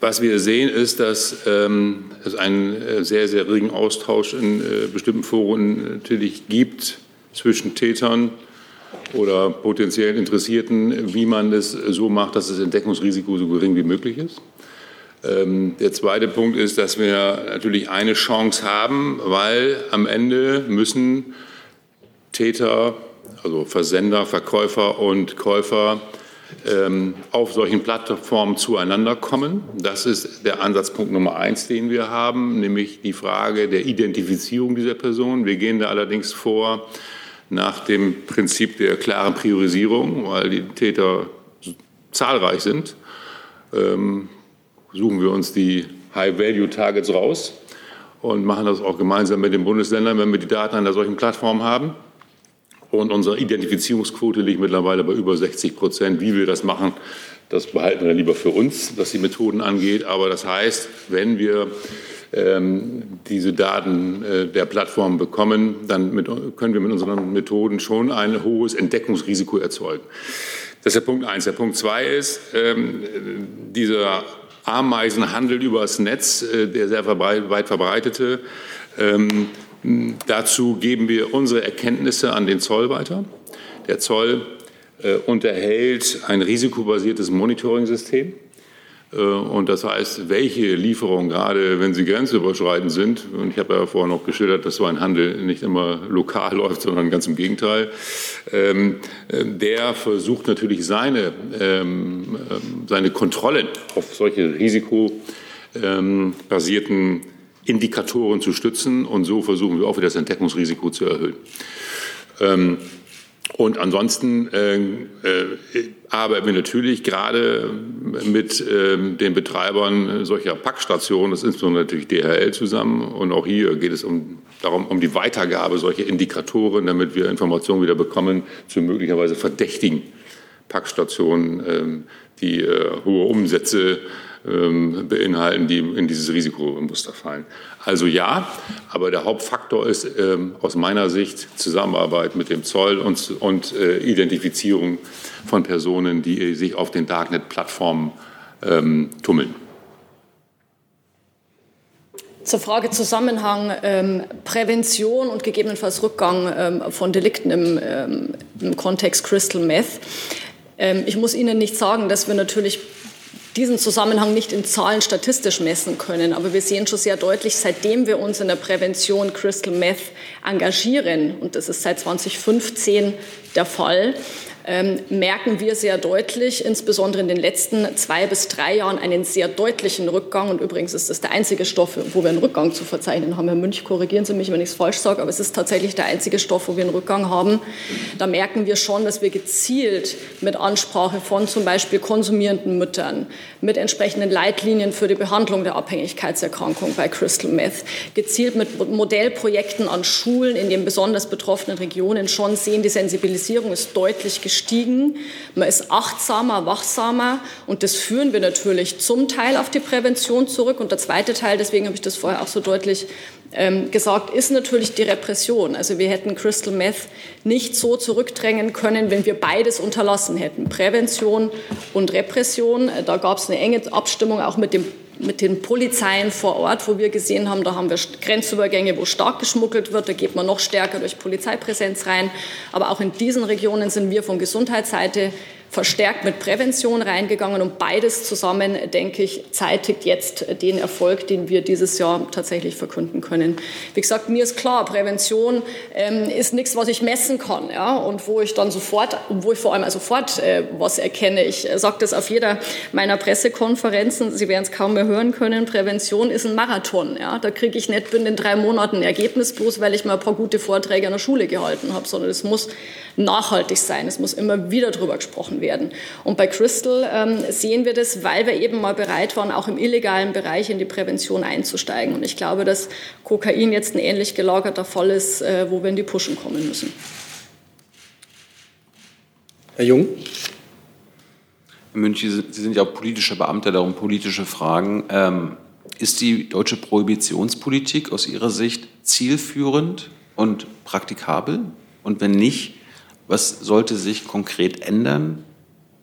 was wir sehen, ist, dass ähm, es einen äh, sehr, sehr regen Austausch in äh, bestimmten Foren natürlich gibt zwischen Tätern oder potenziellen Interessierten, wie man es so macht, dass das Entdeckungsrisiko so gering wie möglich ist. Ähm, der zweite Punkt ist, dass wir natürlich eine Chance haben, weil am Ende müssen Täter, also Versender, Verkäufer und Käufer auf solchen Plattformen zueinander kommen. Das ist der Ansatzpunkt Nummer eins, den wir haben, nämlich die Frage der Identifizierung dieser Person. Wir gehen da allerdings vor nach dem Prinzip der klaren Priorisierung, weil die Täter zahlreich sind. Ähm, suchen wir uns die High-Value-Targets raus und machen das auch gemeinsam mit den Bundesländern, wenn wir die Daten einer solchen Plattform haben. Und unsere Identifizierungsquote liegt mittlerweile bei über 60 Prozent. Wie wir das machen, das behalten wir lieber für uns, was die Methoden angeht. Aber das heißt, wenn wir ähm, diese Daten äh, der Plattform bekommen, dann mit, können wir mit unseren Methoden schon ein hohes Entdeckungsrisiko erzeugen. Das ist der Punkt eins. Der Punkt zwei ist, ähm, dieser Ameisenhandel übers Netz, äh, der sehr weit verbreitete, ähm, dazu geben wir unsere Erkenntnisse an den Zoll weiter. Der Zoll äh, unterhält ein risikobasiertes Monitoring-System. Äh, und das heißt, welche Lieferungen, gerade wenn sie grenzüberschreitend sind, und ich habe ja vorher noch geschildert, dass so ein Handel nicht immer lokal läuft, sondern ganz im Gegenteil, ähm, äh, der versucht natürlich seine, ähm, ähm, seine Kontrollen auf solche risikobasierten Indikatoren zu stützen. Und so versuchen wir auch wieder das Entdeckungsrisiko zu erhöhen. Und ansonsten äh, äh, arbeiten wir natürlich gerade mit äh, den Betreibern solcher Packstationen, das ist insbesondere natürlich DHL zusammen. Und auch hier geht es um, darum, um die Weitergabe solcher Indikatoren, damit wir Informationen wieder bekommen zu möglicherweise verdächtigen Packstationen, ähm, die äh, hohe Umsätze ähm, beinhalten, die in dieses Risikomuster fallen. Also ja, aber der Hauptfaktor ist ähm, aus meiner Sicht Zusammenarbeit mit dem Zoll und, äh, Identifizierung von Personen, die sich auf den Darknet-Plattformen ähm, tummeln. Zur Frage Zusammenhang ähm, Prävention und gegebenenfalls Rückgang ähm, von Delikten im, ähm, im, Kontext Crystal Meth. ich muss Ihnen nicht sagen, dass wir natürlich diesen Zusammenhang nicht in Zahlen statistisch messen können. Aber wir sehen schon sehr deutlich, seitdem wir uns in der Prävention Crystal Meth engagieren, und das ist seit 2015 der Fall, merken wir sehr deutlich, insbesondere in den letzten zwei bis drei Jahren, einen sehr deutlichen Rückgang. Und übrigens ist das der einzige Stoff, wo wir einen Rückgang zu verzeichnen haben. Herr Münch, korrigieren Sie mich, wenn ich es falsch sage, aber es ist tatsächlich der einzige Stoff, wo wir einen Rückgang haben. Da merken wir schon, dass wir gezielt mit Ansprache von zum Beispiel konsumierenden Müttern, mit entsprechenden Leitlinien für die Behandlung der Abhängigkeitserkrankung bei Crystal Meth, gezielt mit Modellprojekten an Schulen in den besonders betroffenen Regionen schon sehen, die Sensibilisierung ist deutlich gestiegen. Man ist achtsamer, wachsamer und das führen wir natürlich zum Teil auf die Prävention zurück. Und der zweite Teil, deswegen habe ich das vorher auch so deutlich ähm, gesagt, ist natürlich die Repression. Also wir hätten Crystal Meth nicht so zurückdrängen können, wenn wir beides unterlassen hätten, Prävention und Repression. Da gab es eine enge Abstimmung auch mit dem mit den Polizeien vor Ort, wo wir gesehen haben, da haben wir Grenzübergänge, wo stark geschmuggelt wird, da geht man noch stärker durch Polizeipräsenz rein. Aber auch in diesen Regionen sind wir von Gesundheitsseite verstärkt mit Prävention reingegangen und beides zusammen, denke ich, zeitigt jetzt den Erfolg, den wir dieses Jahr tatsächlich verkünden können. Wie gesagt, mir ist klar, Prävention ähm, ist nichts, was ich messen kann ja, und wo ich dann sofort, wo ich vor allem sofort äh, was erkenne. Ich sage das auf jeder meiner Pressekonferenzen, Sie werden es kaum mehr hören können, Prävention ist ein Marathon. Ja. Da kriege ich nicht binnen drei Monaten ein Ergebnis, bloß weil ich mal ein paar gute Vorträge an der Schule gehalten habe, sondern es muss nachhaltig sein. Es muss immer wieder darüber gesprochen werden. Und bei Crystal ähm, sehen wir das, weil wir eben mal bereit waren, auch im illegalen Bereich in die Prävention einzusteigen. Und ich glaube, dass Kokain jetzt ein ähnlich gelagerter Fall ist, äh, wo wir in die Pushen kommen müssen. Herr Jung. Herr Münch, Sie sind ja auch politischer Beamter, darum politische Fragen. Ähm, ist die deutsche Prohibitionspolitik aus Ihrer Sicht zielführend und praktikabel? Und wenn nicht, was sollte sich konkret ändern,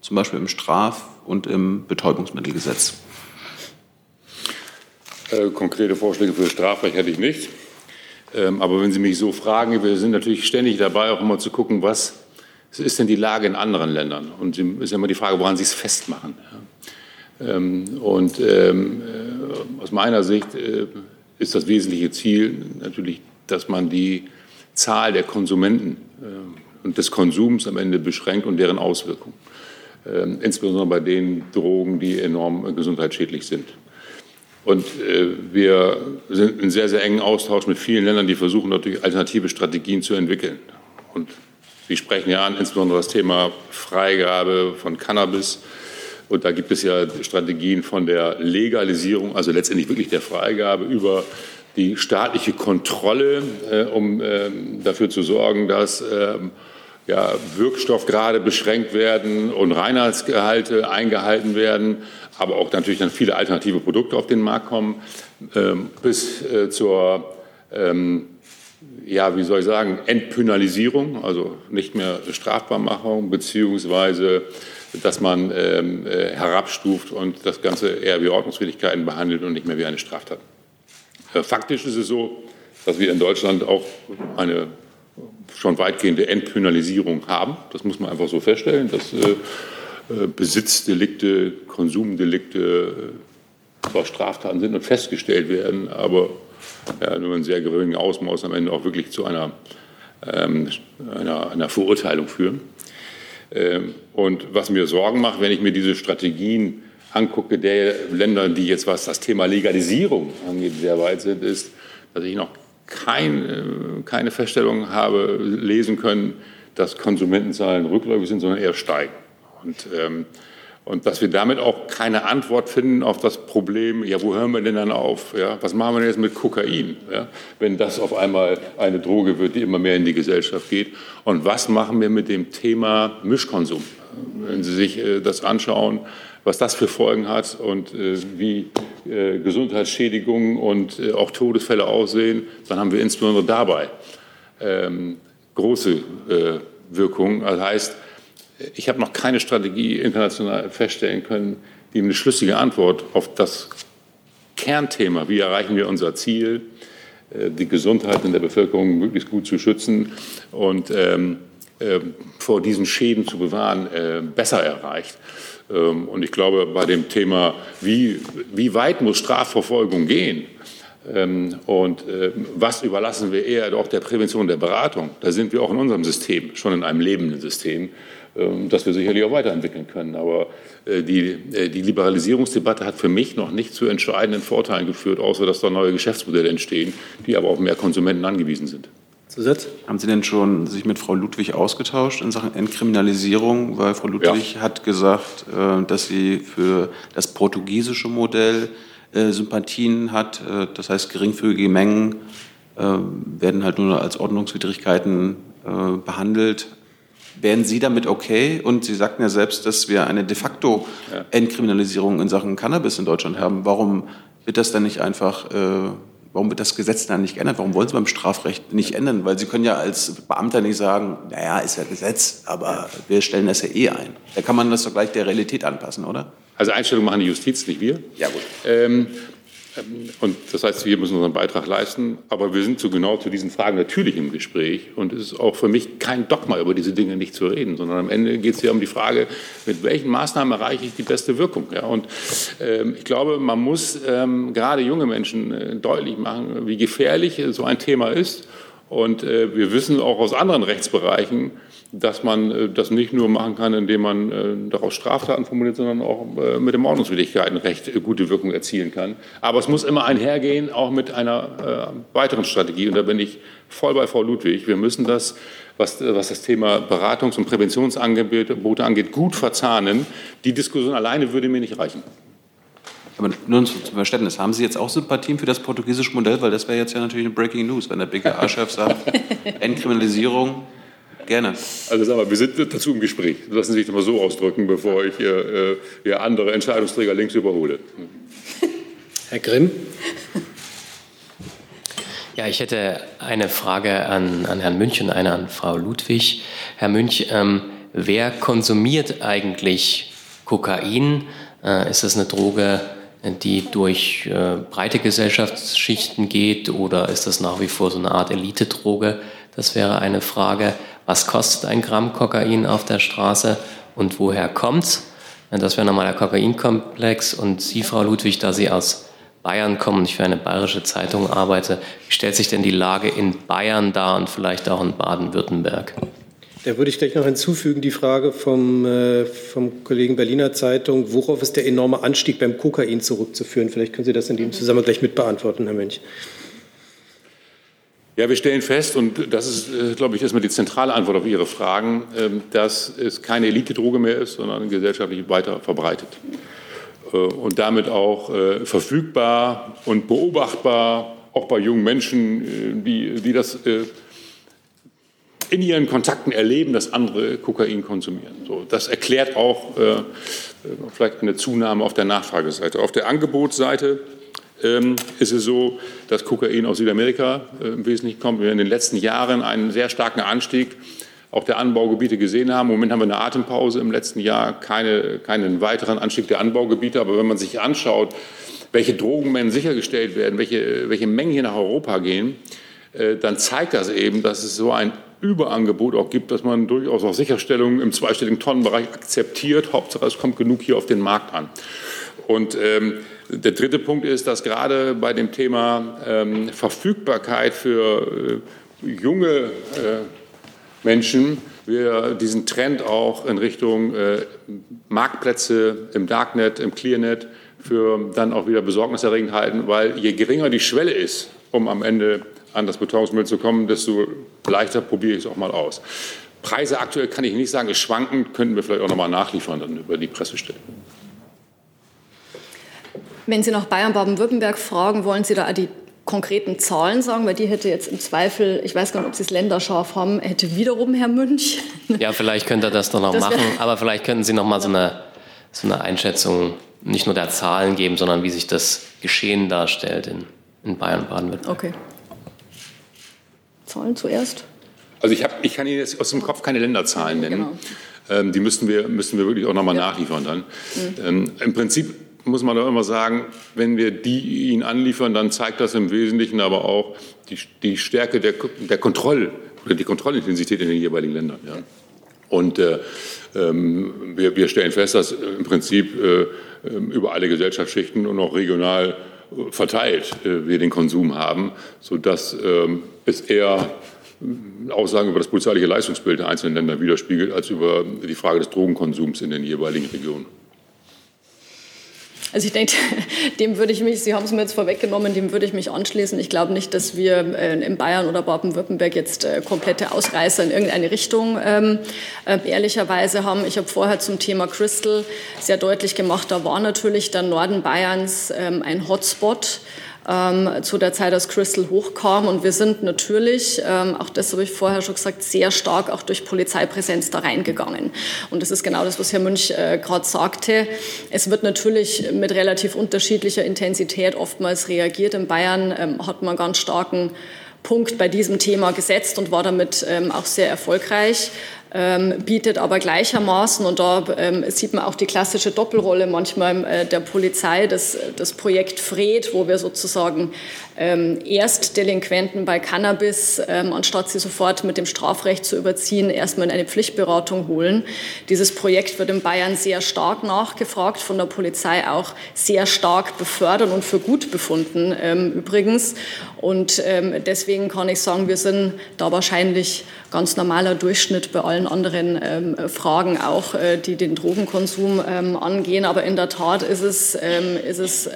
zum Beispiel im Straf- und im Betäubungsmittelgesetz? Äh, konkrete Vorschläge für Strafrecht hätte ich nicht. Ähm, aber wenn Sie mich so fragen, wir sind natürlich ständig dabei, auch immer zu gucken, was ist denn die Lage in anderen Ländern? Und es ist immer die Frage, woran Sie es festmachen. Ähm, und ähm, äh, aus meiner Sicht äh, ist das wesentliche Ziel natürlich, dass man die Zahl der Konsumenten und des Konsums am Ende beschränkt und deren Auswirkungen. Ähm, insbesondere bei den Drogen, die enorm gesundheitsschädlich sind. Und äh, wir sind in sehr, sehr engen Austausch mit vielen Ländern, die versuchen natürlich alternative Strategien zu entwickeln. Und Sie sprechen ja an, insbesondere das Thema Freigabe von Cannabis. Und da gibt es ja Strategien von der Legalisierung, also letztendlich wirklich der Freigabe, über die staatliche Kontrolle, äh, um äh, dafür zu sorgen, dass ähm, ja, Wirkstoffgrade beschränkt werden und Reinheitsgehalte eingehalten werden, aber auch natürlich dann viele alternative Produkte auf den Markt kommen, ähm, bis äh, zur, ähm, ja, wie soll ich sagen, Entpynalisierung, also nicht mehr Strafbarmachung, beziehungsweise dass man ähm, äh, herabstuft und das Ganze eher wie Ordnungswidrigkeiten behandelt und nicht mehr wie eine Straftat. Äh, faktisch ist es so, dass wir in Deutschland auch eine schon weitgehende Entpenalisierung haben. Das muss man einfach so feststellen, dass äh, äh Besitzdelikte, Konsumdelikte äh, zwar Straftaten sind und festgestellt werden, aber ja, nur in sehr geringem Ausmaß am Ende auch wirklich zu einer, ähm, einer, einer, Verurteilung führen. Ähm, und was mir Sorgen macht, wenn ich mir diese Strategien angucke, der Länder, die jetzt was das Thema Legalisierung angeht, sehr weit sind, ist, dass ich noch kein, äh, keine Feststellung habe lesen können, dass Konsumentenzahlen rückläufig sind, sondern eher steigen. Und, ähm, und dass wir damit auch keine Antwort finden auf das Problem, ja, wo hören wir denn dann auf? Ja? Was machen wir denn jetzt mit Kokain, ja? wenn das auf einmal eine Droge wird, die immer mehr in die Gesellschaft geht? Und was machen wir mit dem Thema Mischkonsum? Wenn Sie sich äh, das anschauen, was das für Folgen hat und äh, wie äh, Gesundheitsschädigungen und auch Todesfälle aussehen, dann haben wir insbesondere dabei ähm, große Wirkungen. Das heißt, ich habe noch keine Strategie international feststellen können, die eine schlüssige Antwort auf das Kernthema, wie erreichen wir unser Ziel, die Gesundheit in der Bevölkerung möglichst gut zu schützen und ähm, äh, vor diesen Schäden zu bewahren, besser erreicht. Ähm, und ich glaube, bei dem Thema, wie, wie weit muss Strafverfolgung gehen ähm, und ähm, was überlassen wir eher doch der Prävention, der Beratung, da sind wir auch in unserem System schon in einem lebenden System. ähm, das wir sicherlich auch weiterentwickeln können. Aber äh, die, äh, die Liberalisierungsdebatte hat für mich noch nicht zu entscheidenden Vorteilen geführt, außer dass da neue Geschäftsmodelle entstehen, die aber auf mehr Konsumenten angewiesen sind. Zusatz? Haben Sie denn schon sich mit Frau Ludwig ausgetauscht in Sachen Entkriminalisierung? Weil Frau Ludwig ja. hat gesagt, äh, dass sie für das portugiesische Modell Sympathien hat. Das heißt, geringfügige Mengen werden halt nur als Ordnungswidrigkeiten behandelt. Wären Sie damit okay? Und Sie sagten ja selbst, dass wir eine de facto Entkriminalisierung in Sachen Cannabis in Deutschland haben. Warum wird das dann nicht einfach, äh, warum wird das Gesetz dann nicht geändert? Warum wollen Sie beim Strafrecht nicht ändern? Weil Sie können ja als Beamter nicht sagen, naja, ist ja Gesetz, aber wir stellen das ja eh ein. Da kann man das doch gleich der Realität anpassen, oder? Also Einstellungen machen die Justiz, nicht wir. Ja, gut. Ähm, und das heißt, wir müssen unseren Beitrag leisten. Aber wir sind so genau zu diesen Fragen natürlich im Gespräch. Und es ist auch für mich kein Dogma, über diese Dinge nicht zu reden, sondern am Ende geht es ja um die Frage, mit welchen Maßnahmen erreiche ich die beste Wirkung. Ja, und ähm, ich glaube, man muss ähm, gerade junge Menschen äh, deutlich machen, wie gefährlich so ein Thema ist. Und äh, wir wissen auch aus anderen Rechtsbereichen, dass man äh, das nicht nur machen kann, indem man äh, daraus Straftaten formuliert, sondern auch äh, mit dem Ordnungswidrigkeitenrecht gute Wirkung erzielen kann. Aber es muss immer einhergehen, auch mit einer weiteren Strategie. Und da bin ich voll bei Frau Ludwig. Wir müssen das, was, was das Thema Beratungs- und Präventionsangebote angeht, gut verzahnen. Die Diskussion alleine würde mir nicht reichen. Aber nur zum Verständnis, haben Sie jetzt auch Sympathien für das portugiesische Modell? Weil das wäre jetzt ja natürlich eine Breaking News, wenn der BKA-Chef sagt, Entkriminalisierung Gerne. Also sagen wir, wir sind dazu im Gespräch. Lassen Sie sich das mal so ausdrücken, bevor ich hier, äh, andere Entscheidungsträger links überhole. Herr Grimm. Ja, ich hätte eine Frage an, an Herrn Münch und eine an Frau Ludwig. Herr Münch, ähm, wer konsumiert eigentlich Kokain? Äh, ist das eine Droge, die durch äh, breite Gesellschaftsschichten geht oder ist das nach wie vor so eine Art Elitedroge? Das wäre eine Frage. Was kostet ein Gramm Kokain auf der Straße und woher kommt's? Das wäre nochmal der Kokainkomplex. Und Sie, Frau Ludwig, da Sie aus Bayern kommen und ich für eine bayerische Zeitung arbeite, wie stellt sich denn die Lage in Bayern dar und vielleicht auch in Baden-Württemberg? Da würde ich gleich noch hinzufügen, die Frage vom, äh, vom Kollegen Berliner Zeitung, worauf ist der enorme Anstieg beim Kokain zurückzuführen? Vielleicht können Sie das in dem Zusammenhang gleich mit beantworten, Herr Mönch. Ja, wir stellen fest, und das ist, äh, glaube ich, erstmal die zentrale Antwort auf Ihre Fragen, ähm, dass es keine Elite-Droge mehr ist, sondern gesellschaftlich weiter verbreitet. Äh, und damit auch äh, verfügbar und beobachtbar, auch bei jungen Menschen, die, die das in ihren Kontakten erleben, dass andere Kokain konsumieren. So, das erklärt auch äh, vielleicht eine Zunahme auf der Nachfrageseite. Auf der Angebotsseite ähm, ist es so, dass Kokain aus Südamerika äh, im Wesentlichen kommt. Wir in den letzten Jahren einen sehr starken Anstieg auch der Anbaugebiete gesehen haben. Im Moment haben wir eine Atempause im letzten Jahr, keine, keinen weiteren Anstieg der Anbaugebiete. Aber wenn man sich anschaut, welche Drogenmengen sichergestellt werden, welche, welche Mengen hier nach Europa gehen, äh, dann zeigt das eben, dass es so ein Überangebot auch gibt, dass man durchaus auch Sicherstellungen im zweistelligen Tonnenbereich akzeptiert. Hauptsache, es kommt genug hier auf den Markt an. Und ähm, der dritte Punkt ist, dass gerade bei dem Thema ähm, Verfügbarkeit für äh, junge äh, Menschen wir diesen Trend auch in Richtung äh, Marktplätze im Darknet, im Clearnet für dann auch wieder besorgniserregend halten, weil je geringer die Schwelle ist, um am Ende an das Betäubungsmittel zu kommen, desto leichter probiere ich es auch mal aus. Preise aktuell kann ich nicht sagen, es schwanken, könnten wir vielleicht auch noch mal nachliefern dann über die Pressestellen. Wenn Sie nach Bayern, Baden-Württemberg fragen, wollen Sie da die konkreten Zahlen sagen? Weil die hätte jetzt im Zweifel, ich weiß gar nicht, ob Sie es länderscharf haben, hätte wiederum Herr Münch. Ja, vielleicht könnte er das doch noch das machen. Aber vielleicht könnten Sie noch mal so eine, so eine Einschätzung nicht nur der Zahlen geben, sondern wie sich das Geschehen darstellt in, in Bayern, Baden-Württemberg. Okay. Zahlen zuerst? Also ich, hab, ich kann Ihnen jetzt aus dem Kopf keine Länderzahlen nennen. Genau. Ähm, die müssten wir, müssten wir wirklich auch noch mal ja. nachliefern dann. Mhm. Ähm, Im Prinzip muss man doch immer sagen, wenn wir die Ihnen anliefern, dann zeigt das im Wesentlichen aber auch die, die Stärke der, der Kontroll oder die Kontrollintensität in den jeweiligen Ländern. Ja. Und äh, ähm, wir, wir, stellen fest, dass im Prinzip äh, ähm, über alle Gesellschaftsschichten und auch regional äh, verteilt äh, wir den Konsum haben, sodass ähm, es eher Aussagen über das polizeiliche Leistungsbild der einzelnen Länder widerspiegelt, als über die Frage des Drogenkonsums in den jeweiligen Regionen. Also ich denke, dem würde ich mich, Sie haben es mir jetzt vorweggenommen, dem würde ich mich anschließen. Ich glaube nicht, dass wir äh, in Bayern oder Baden-Württemberg jetzt äh, komplette Ausreißer in irgendeine Richtung ähm, äh, ehrlicherweise haben. Ich habe vorher zum Thema Crystal sehr deutlich gemacht, da war natürlich der Norden Bayerns ähm, ein Hotspot ähm, zu der Zeit, als Crystal hochkam. Und wir sind natürlich, ähm, auch das habe ich vorher schon gesagt, sehr stark auch durch Polizeipräsenz da reingegangen. Und das ist genau das, was Herr Münch äh, gerade sagte. Es wird natürlich mit relativ unterschiedlicher Intensität oftmals reagiert. In Bayern ähm, hat man ganz starken Punkt bei diesem Thema gesetzt und war damit ähm, auch sehr erfolgreich bietet aber gleichermaßen, und da ähm, sieht man auch die klassische Doppelrolle manchmal äh, der Polizei, das, das Projekt Fred, wo wir sozusagen ähm, Erstdelinquenten bei Cannabis, ähm, anstatt sie sofort mit dem Strafrecht zu überziehen, erstmal in eine Pflichtberatung holen. Dieses Projekt wird in Bayern sehr stark nachgefragt, von der Polizei auch sehr stark befördert und für gut befunden ähm, übrigens. Und ähm, deswegen kann ich sagen, wir sind da wahrscheinlich ganz normaler Durchschnitt bei allen anderen ähm, Fragen auch, äh, die den Drogenkonsum ähm, angehen. Aber in der Tat ist es, ist es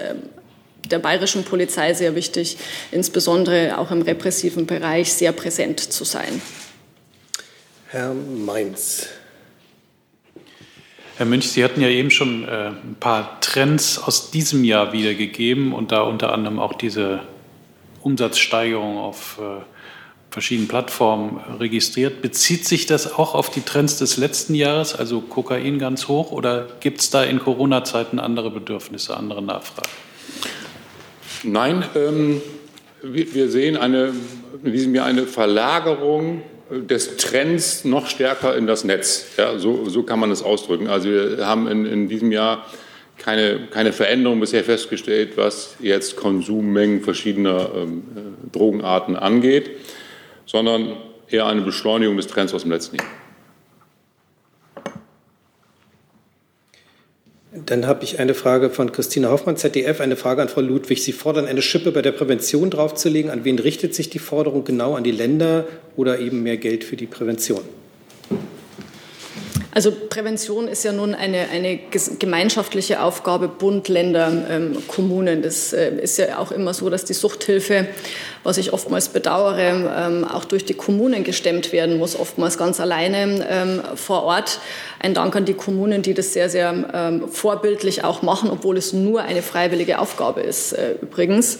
der bayerischen Polizei sehr wichtig, insbesondere auch im repressiven Bereich sehr präsent zu sein. Herr Mainz. Herr Münch, Sie hatten ja eben schon äh, ein paar Trends aus diesem Jahr wiedergegeben und da unter anderem auch diese Umsatzsteigerung auf äh, verschiedenen Plattformen registriert. Bezieht sich das auch auf die Trends des letzten Jahres, also Kokain ganz hoch, oder gibt es da in Corona-Zeiten andere Bedürfnisse, andere Nachfragen? Nein, ähm, wir, wir sehen eine, in diesem Jahr eine Verlagerung des Trends noch stärker in das Netz. Ja, so, so kann man es ausdrücken. Also wir haben in, in diesem Jahr keine, keine Veränderung bisher festgestellt, was jetzt Konsummengen verschiedener ähm, äh, Drogenarten angeht sondern eher eine Beschleunigung des Trends aus dem letzten Jahr. Dann habe ich eine Frage von Christine Hoffmann, ZDF, eine Frage an Frau Ludwig. Sie fordern eine Schippe bei der Prävention draufzulegen. An wen richtet sich die Forderung genau? An die Länder oder eben mehr Geld für die Prävention? Also Prävention ist ja nun eine, eine gemeinschaftliche Aufgabe Bund, Länder, ähm, Kommunen. Das äh, ist ja auch immer so, dass die Suchthilfe was ich oftmals bedauere, ähm, auch durch die Kommunen gestemmt werden muss, oftmals ganz alleine ähm, vor Ort. Ein Dank an die Kommunen, die das sehr, sehr ähm, vorbildlich auch machen, obwohl es nur eine freiwillige Aufgabe ist äh, übrigens.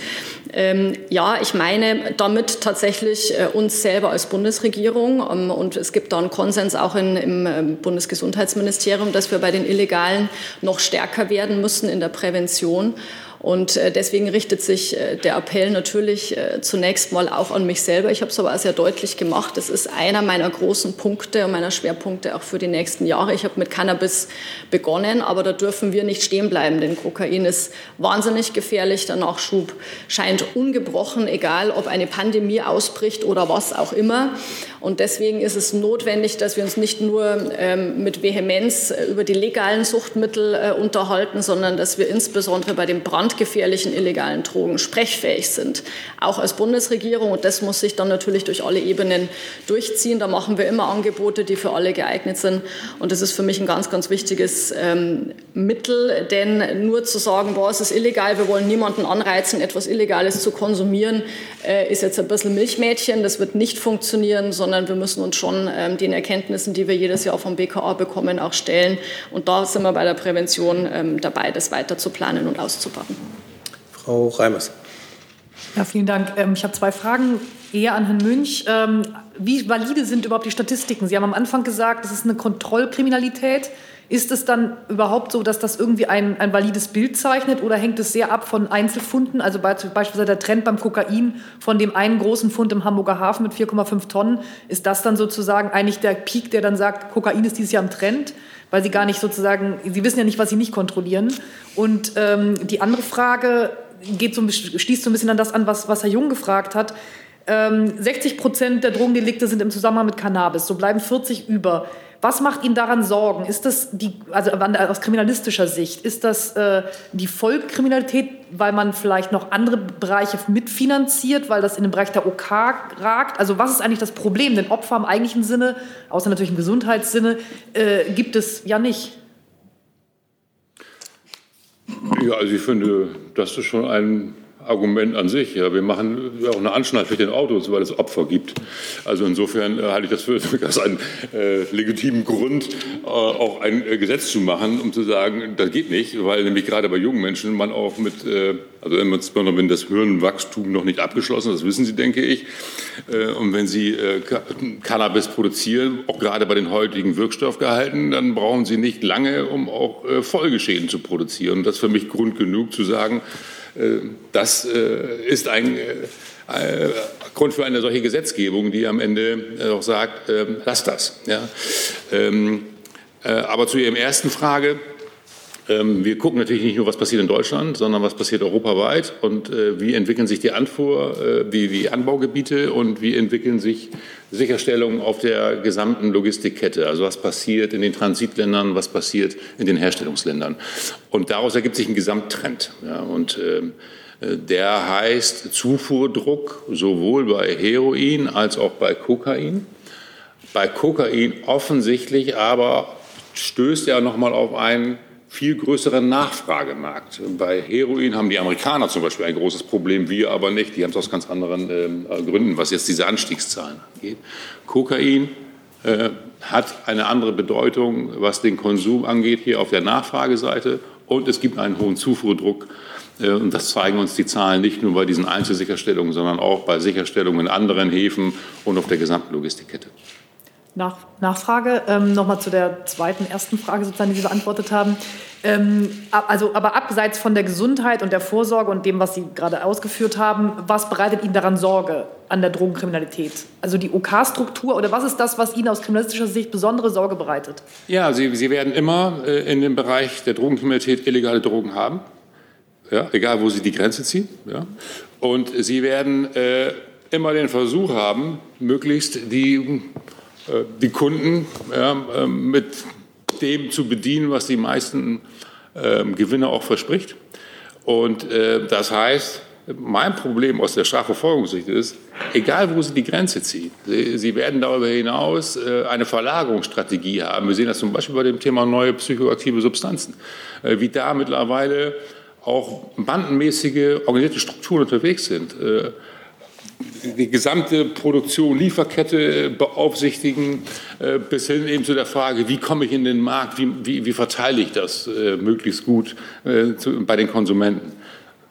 Ja, ich meine damit tatsächlich äh, uns selber als Bundesregierung und es gibt da einen Konsens auch in, im Bundesgesundheitsministerium, dass wir bei den Illegalen noch stärker werden müssen in der Prävention. Und äh, deswegen richtet sich äh, der Appell natürlich äh, zunächst mal auch an mich selber. Ich habe es aber auch sehr deutlich gemacht. Das ist einer meiner großen Punkte und meiner Schwerpunkte auch für die nächsten Jahre. Ich habe mit Cannabis begonnen, aber da dürfen wir nicht stehen bleiben, denn Kokain ist wahnsinnig gefährlich. Der Nachschub scheint ungebrochen, egal ob eine Pandemie ausbricht oder was auch immer. Und deswegen ist es notwendig, dass wir uns nicht nur ähm, mit Vehemenz über die legalen Suchtmittel unterhalten, sondern dass wir insbesondere bei dem Brand brandgefährlichen illegalen Drogen sprechfähig sind, auch als Bundesregierung. Und das muss sich dann natürlich durch alle Ebenen durchziehen. Da machen wir immer Angebote, die für alle geeignet sind. Und das ist für mich ein ganz, ganz wichtiges ähm, Mittel, denn nur zu sagen, boah, es ist illegal, wir wollen niemanden anreizen, etwas Illegales zu konsumieren, äh, ist jetzt ein bisschen Milchmädchen. Das wird nicht funktionieren, sondern wir müssen uns schon ähm, den Erkenntnissen, die wir jedes Jahr vom BKA bekommen, auch stellen. Und da sind wir bei der Prävention ähm, dabei, das weiter zu planen und auszubauen. Frau Reimers. Ja, vielen Dank. Ähm, ich habe zwei Fragen eher an Herrn Münch. Ähm, wie valide sind überhaupt die Statistiken? Sie haben am Anfang gesagt, es ist eine Kontrollkriminalität. Ist es dann überhaupt so, dass das irgendwie ein, ein valides Bild zeichnet oder hängt es sehr ab von Einzelfunden? Also beispielsweise der Trend beim Kokain von dem einen großen Fund im Hamburger Hafen mit 4,5 Tonnen. Ist das dann sozusagen eigentlich der Peak, der dann sagt, Kokain ist dieses Jahr im Trend? Weil Sie gar nicht sozusagen, Sie wissen ja nicht, was Sie nicht kontrollieren. Und ähm, die andere Frage, geht so, schließt so ein bisschen an das an, was, was Herr Jung gefragt hat. Ähm, 60 Prozent der Drogendelikte sind im Zusammenhang mit Cannabis, so bleiben 40 über. Was macht Ihnen daran Sorgen? Ist das die, also aus kriminalistischer Sicht, ist das äh, die Vollkriminalität, weil man vielleicht noch andere Bereiche mitfinanziert, weil das in den Bereich der OK ragt? Also was ist eigentlich das Problem? Denn Opfer im eigentlichen Sinne, außer natürlich im Gesundheitssinne, äh, gibt es ja nicht. Ja, also ich finde, das ist schon ein Argument an sich. Ja, wir machen auch eine Anschnallpflicht in Autos, weil es Opfer gibt. Also insofern äh, halte ich das für durchaus einen äh, legitimen Grund, äh, auch ein äh, Gesetz zu machen, um zu sagen, das geht nicht, weil nämlich gerade bei jungen Menschen man auch mit, äh, also wenn das Hirnwachstum noch nicht abgeschlossen ist, das wissen Sie, denke ich, äh, und wenn Sie Cannabis produzieren, auch gerade bei den heutigen Wirkstoffgehalten, dann brauchen Sie nicht lange, um auch Folgeschäden zu produzieren. Und das ist für mich Grund genug zu sagen, das äh, ist ein äh, Grund für eine solche Gesetzgebung, die am Ende auch sagt, ähm, lasst das. Ja. Ähm, aber zu Ihrem ersten Frage. Ähm, wir gucken natürlich nicht nur, was passiert in Deutschland, sondern was passiert europaweit und äh, wie entwickeln sich die Anfuhr, äh, die, die Anbaugebiete und wie entwickeln sich Sicherstellungen auf der gesamten Logistikkette. Also was passiert in den Transitländern, was passiert in den Herstellungsländern. Und daraus ergibt sich ein Gesamttrend. Ja, und ähm, äh, der heißt Zufuhrdruck sowohl bei Heroin als auch bei Kokain. Bei Kokain offensichtlich aber stößt er nochmal auf einen viel größeren Nachfragemarkt. Bei Heroin haben die Amerikaner zum Beispiel ein großes Problem, wir aber nicht. Die haben es aus ganz anderen äh, Gründen, was jetzt diese Anstiegszahlen angeht. Kokain äh, hat eine andere Bedeutung, was den Konsum angeht, hier auf der Nachfrageseite. Und es gibt einen hohen Zufuhrdruck. Äh, und das zeigen uns die Zahlen nicht nur bei diesen Einzelsicherstellungen, sondern auch bei Sicherstellungen in anderen Häfen und auf der gesamten Logistikkette. Nach, Nachfrage, ähm, nochmal zu der zweiten, ersten Frage, sozusagen, die Sie beantwortet haben. Ähm, also, aber abseits von der Gesundheit und der Vorsorge und dem, was Sie gerade ausgeführt haben, was bereitet Ihnen daran Sorge an der Drogenkriminalität? Also die OK-Struktur OK oder was ist das, was Ihnen aus kriminalistischer Sicht besondere Sorge bereitet? Ja, Sie, Sie werden immer äh, in dem Bereich der Drogenkriminalität illegale Drogen haben, ja, egal wo Sie die Grenze ziehen. Ja. Und Sie werden äh, immer den Versuch haben, möglichst die die Kunden ja, ähm, mit dem zu bedienen, was die meisten äh, Gewinne auch verspricht. Und äh, das heißt, mein Problem aus der Strafverfolgungssicht ist, egal wo Sie die Grenze ziehen, Sie, Sie werden darüber hinaus äh, eine Verlagerungsstrategie haben. Wir sehen das zum Beispiel bei dem Thema neue psychoaktive Substanzen, äh, wie da mittlerweile auch bandenmäßige organisierte Strukturen unterwegs sind. Äh, die gesamte Produktion, Lieferkette beaufsichtigen, äh, bis hin eben zu der Frage, wie komme ich in den Markt, wie, wie, wie verteile ich das äh, möglichst gut äh, bei den Konsumenten.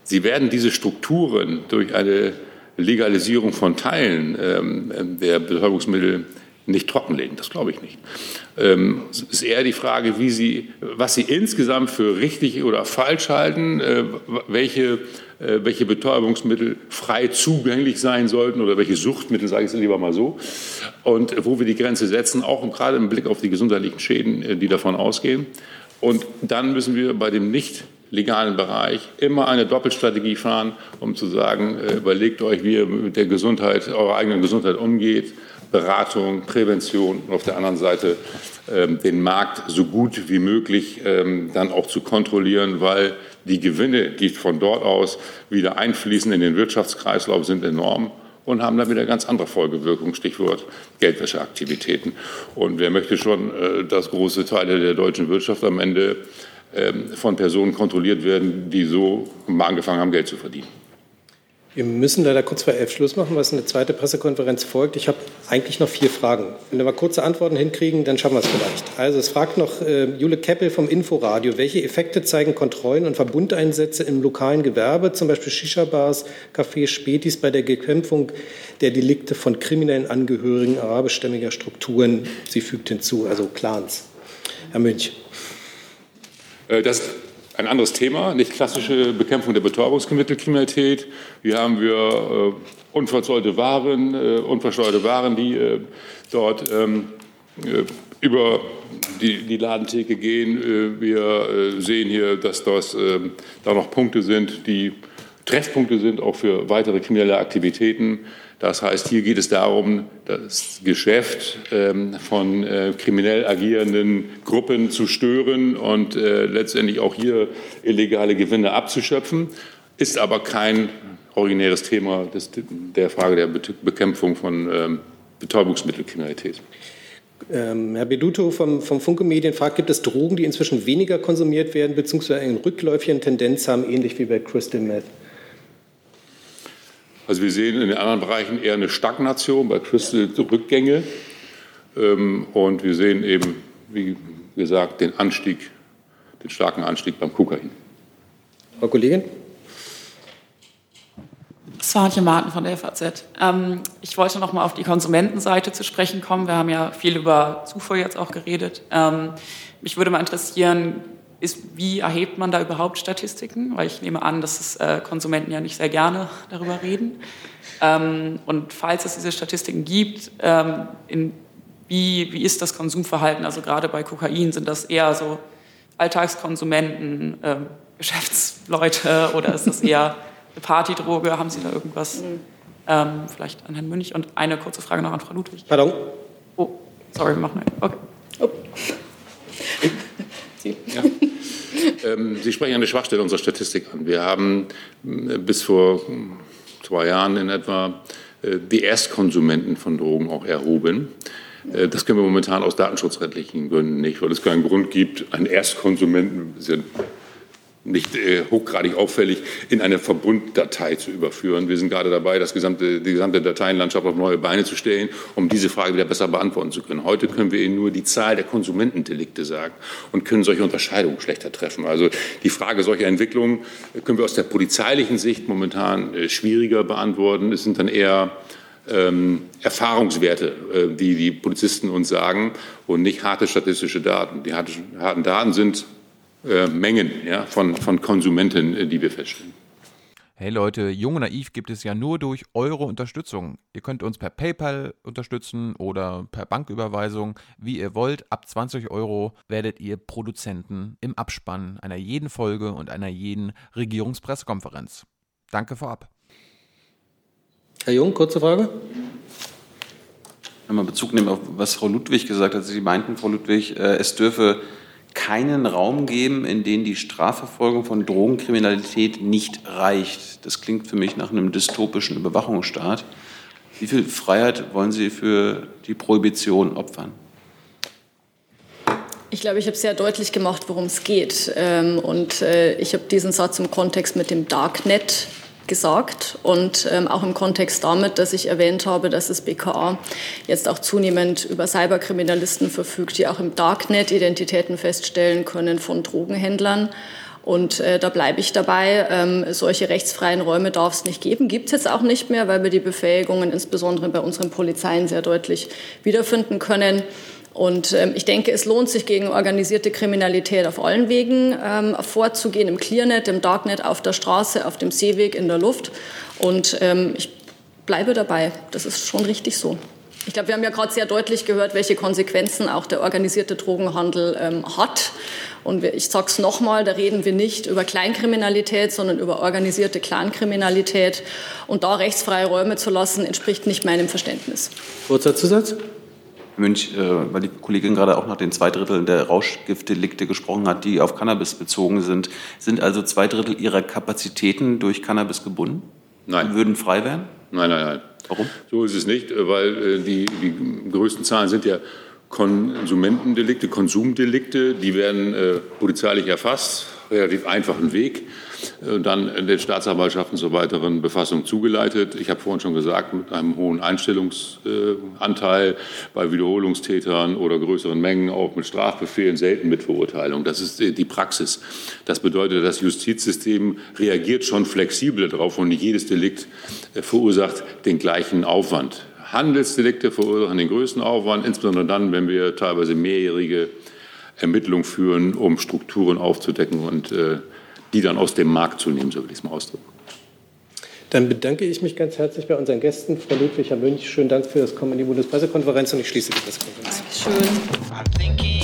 Sie werden diese Strukturen durch eine Legalisierung von Teilen ähm, der Betäubungsmittel nicht trockenlegen. Das glaube ich nicht. Ähm, es ist eher die Frage, wie Sie, was Sie insgesamt für richtig oder falsch halten, äh, welche äh, welche Betäubungsmittel frei zugänglich sein sollten oder welche Suchtmittel, sage ich es lieber mal so, und wo wir die Grenze setzen, auch gerade im Blick auf die gesundheitlichen Schäden, äh, die davon ausgehen. Und dann müssen wir bei dem nicht legalen Bereich immer eine Doppelstrategie fahren, um zu sagen, äh, überlegt euch, wie ihr mit der Gesundheit, eurer eigenen Gesundheit umgeht, Beratung, Prävention und auf der anderen Seite ähm, den Markt so gut wie möglich ähm, dann auch zu kontrollieren, weil die Gewinne, die von dort aus wieder einfließen in den Wirtschaftskreislauf, sind enorm und haben dann wieder ganz andere Folgewirkungen, Stichwort Geldwäscheaktivitäten. Und wer möchte schon, äh, dass große Teile der deutschen Wirtschaft am Ende ähm, von Personen kontrolliert werden, die so angefangen haben, Geld zu verdienen? Wir müssen leider kurz vor elf Schluss machen, was eine zweite Pressekonferenz folgt. Ich habe eigentlich noch vier Fragen. Wenn wir mal kurze Antworten hinkriegen, dann schaffen wir es vielleicht. Also es fragt noch äh, Jule Keppel vom Inforadio, welche Effekte zeigen Kontrollen und Verbundeinsätze im lokalen Gewerbe, zum Beispiel Shisha-Bars, Cafés, Spätis, bei der Bekämpfung der Delikte von kriminellen Angehörigen arabischstämmiger Strukturen? Sie fügt hinzu, also Clans. Herr Münch. Äh, das ein anderes Thema, nicht klassische Bekämpfung der Betäubungsmittelkriminalität. Hier haben wir äh, unverzollte Waren, äh, unversteuerte Waren, die äh, dort ähm, äh, über die, die, Ladentheke gehen. Äh, wir äh, sehen hier, dass das, ähm, da noch Punkte sind, die Treffpunkte sind, auch für weitere kriminelle Aktivitäten. Das heißt, hier geht es darum, das Geschäft ähm, von äh, kriminell agierenden Gruppen zu stören und äh, letztendlich auch hier illegale Gewinne abzuschöpfen, ist aber kein originäres Thema der Frage der Bekämpfung von ähm, Betäubungsmittelkriminalität. Ähm, Herr Beduto vom, vom Funke Medien fragt, gibt es Drogen, die inzwischen weniger konsumiert werden, beziehungsweise eine rückläufige Tendenz haben, ähnlich wie bei Crystal Meth? Also wir sehen in den anderen Bereichen eher eine Stagnation, bei Crystal Rückgänge. Ähm, und wir sehen eben, wie gesagt, den Anstieg, den starken Anstieg beim Kokain. Frau Kollegin? Swantje Martin von der FAZ. Ähm, ich wollte noch mal auf die Konsumentenseite zu sprechen kommen. Wir haben ja viel über Zufuhr jetzt auch geredet. Ähm, mich würde mal interessieren, ist, wie erhebt man da überhaupt Statistiken? Weil ich nehme an, dass es, äh, Konsumenten ja nicht sehr gerne darüber reden. Ähm, und falls es diese Statistiken gibt, ähm, in, wie, wie ist das Konsumverhalten? Also gerade bei Kokain sind das eher so Alltagskonsumenten, ähm, Geschäftsleute oder ist das eher eine Partydroge? Haben Sie da irgendwas? Mhm. Ähm, vielleicht an Herrn Münch und eine kurze Frage noch an Frau Ludwig. Pardon? Oh, sorry, mach mal. Okay. Oh. Sie. Ja. ähm, Sie sprechen eine Schwachstelle unserer Statistik an. Wir haben äh, bis vor hm, zwei Jahren in etwa äh, die Erstkonsumenten von Drogen auch erhoben. Äh, das können wir momentan aus datenschutzrechtlichen Gründen nicht, weil es keinen Grund gibt, einen Erstkonsumenten, nicht äh, hochgradig auffällig in eine Verbunddatei zu überführen. Wir sind gerade dabei, das gesamte, die gesamte Dateienlandschaft auf neue Beine zu stellen, um diese Frage wieder besser beantworten zu können. Heute können wir Ihnen nur die Zahl der Konsumentendelikte sagen und können solche Unterscheidungen schlechter treffen. Also die Frage solcher Entwicklungen können wir aus der polizeilichen Sicht momentan äh, schwieriger beantworten. Es sind dann eher ähm, Erfahrungswerte, äh, die die Polizisten uns sagen und nicht harte statistische Daten. Die harten Daten sind äh, Mengen ja, von, von Konsumenten, äh, die wir feststellen. Hey Leute, Jung und Naiv gibt es ja nur durch eure Unterstützung. Ihr könnt uns per PayPal unterstützen oder per Banküberweisung, wie ihr wollt. Ab 20 Euro werdet ihr Produzenten im Abspann einer jeden Folge und einer jeden Regierungspressekonferenz. Danke vorab. Herr Jung, kurze Frage. Einmal Bezug nehmen auf was Frau Ludwig gesagt hat. Sie meinten, Frau Ludwig, äh, es dürfe keinen Raum geben, in dem die Strafverfolgung von Drogenkriminalität nicht reicht. Das klingt für mich nach einem dystopischen Überwachungsstaat. Wie viel Freiheit wollen Sie für die Prohibition opfern? Ich glaube, ich habe sehr deutlich gemacht, worum es geht. Ähm, und äh, ich habe diesen Satz im Kontext mit dem Darknet gesagt und ähm, auch im Kontext damit, dass ich erwähnt habe, dass das BKA jetzt auch zunehmend über Cyberkriminalisten verfügt, die auch im Darknet Identitäten feststellen können von Drogenhändlern. Und äh, da bleibe ich dabei. Ähm, solche rechtsfreien Räume darf es nicht geben. Gibt es jetzt auch nicht mehr, weil wir die Befähigungen insbesondere bei unseren Polizeien sehr deutlich wiederfinden können. Und ähm, ich denke, es lohnt sich gegen organisierte Kriminalität auf allen Wegen ähm, vorzugehen, im Clearnet, im Darknet, auf der Straße, auf dem Seeweg, in der Luft. Und ähm, ich bleibe dabei. Das ist schon richtig so. Ich glaube, wir haben ja gerade sehr deutlich gehört, welche Konsequenzen auch der organisierte Drogenhandel ähm, hat. Und ich sage es nochmal, da reden wir nicht über Kleinkriminalität, sondern über organisierte Clankriminalität. Und da rechtsfreie Räume zu lassen, entspricht nicht meinem Verständnis. Kurzer Zusatz. Münch, äh, weil die Kollegin gerade auch nach den zwei Dritteln der Rauschgiftdelikte gesprochen hat, die auf Cannabis bezogen sind. Sind also zwei Drittel Ihrer Kapazitäten durch Cannabis gebunden? Nein. Würden frei werden? Nein, nein, nein. Warum? So ist es nicht, weil äh, die, die größten Zahlen sind ja Konsumentendelikte, Konsumdelikte. Die werden äh, polizeilich erfasst, relativ einfachen Weg dann den Staatsanwaltschaften zur weiteren Befassung zugeleitet. Ich habe vorhin schon gesagt, mit einem hohen Einstellungsanteil bei Wiederholungstätern oder größeren Mengen auch mit Strafbefehlen, selten mit Verurteilung. Das ist die Praxis. Das bedeutet, das Justizsystem reagiert schon flexibel darauf und nicht jedes Delikt äh, verursacht den gleichen Aufwand. Handelsdelikte verursachen den größten Aufwand, insbesondere dann, wenn wir teilweise mehrjährige Ermittlungen führen, um Strukturen aufzudecken und äh, die dann aus dem Markt zu nehmen, so will ich es mal ausdrücken. Dann bedanke ich mich ganz herzlich bei unseren Gästen. Frau Ludwig, Herr Münch, schönen Dank für das Kommen in die Bundespressekonferenz und ich schließe die Pressekonferenz. Dankeschön.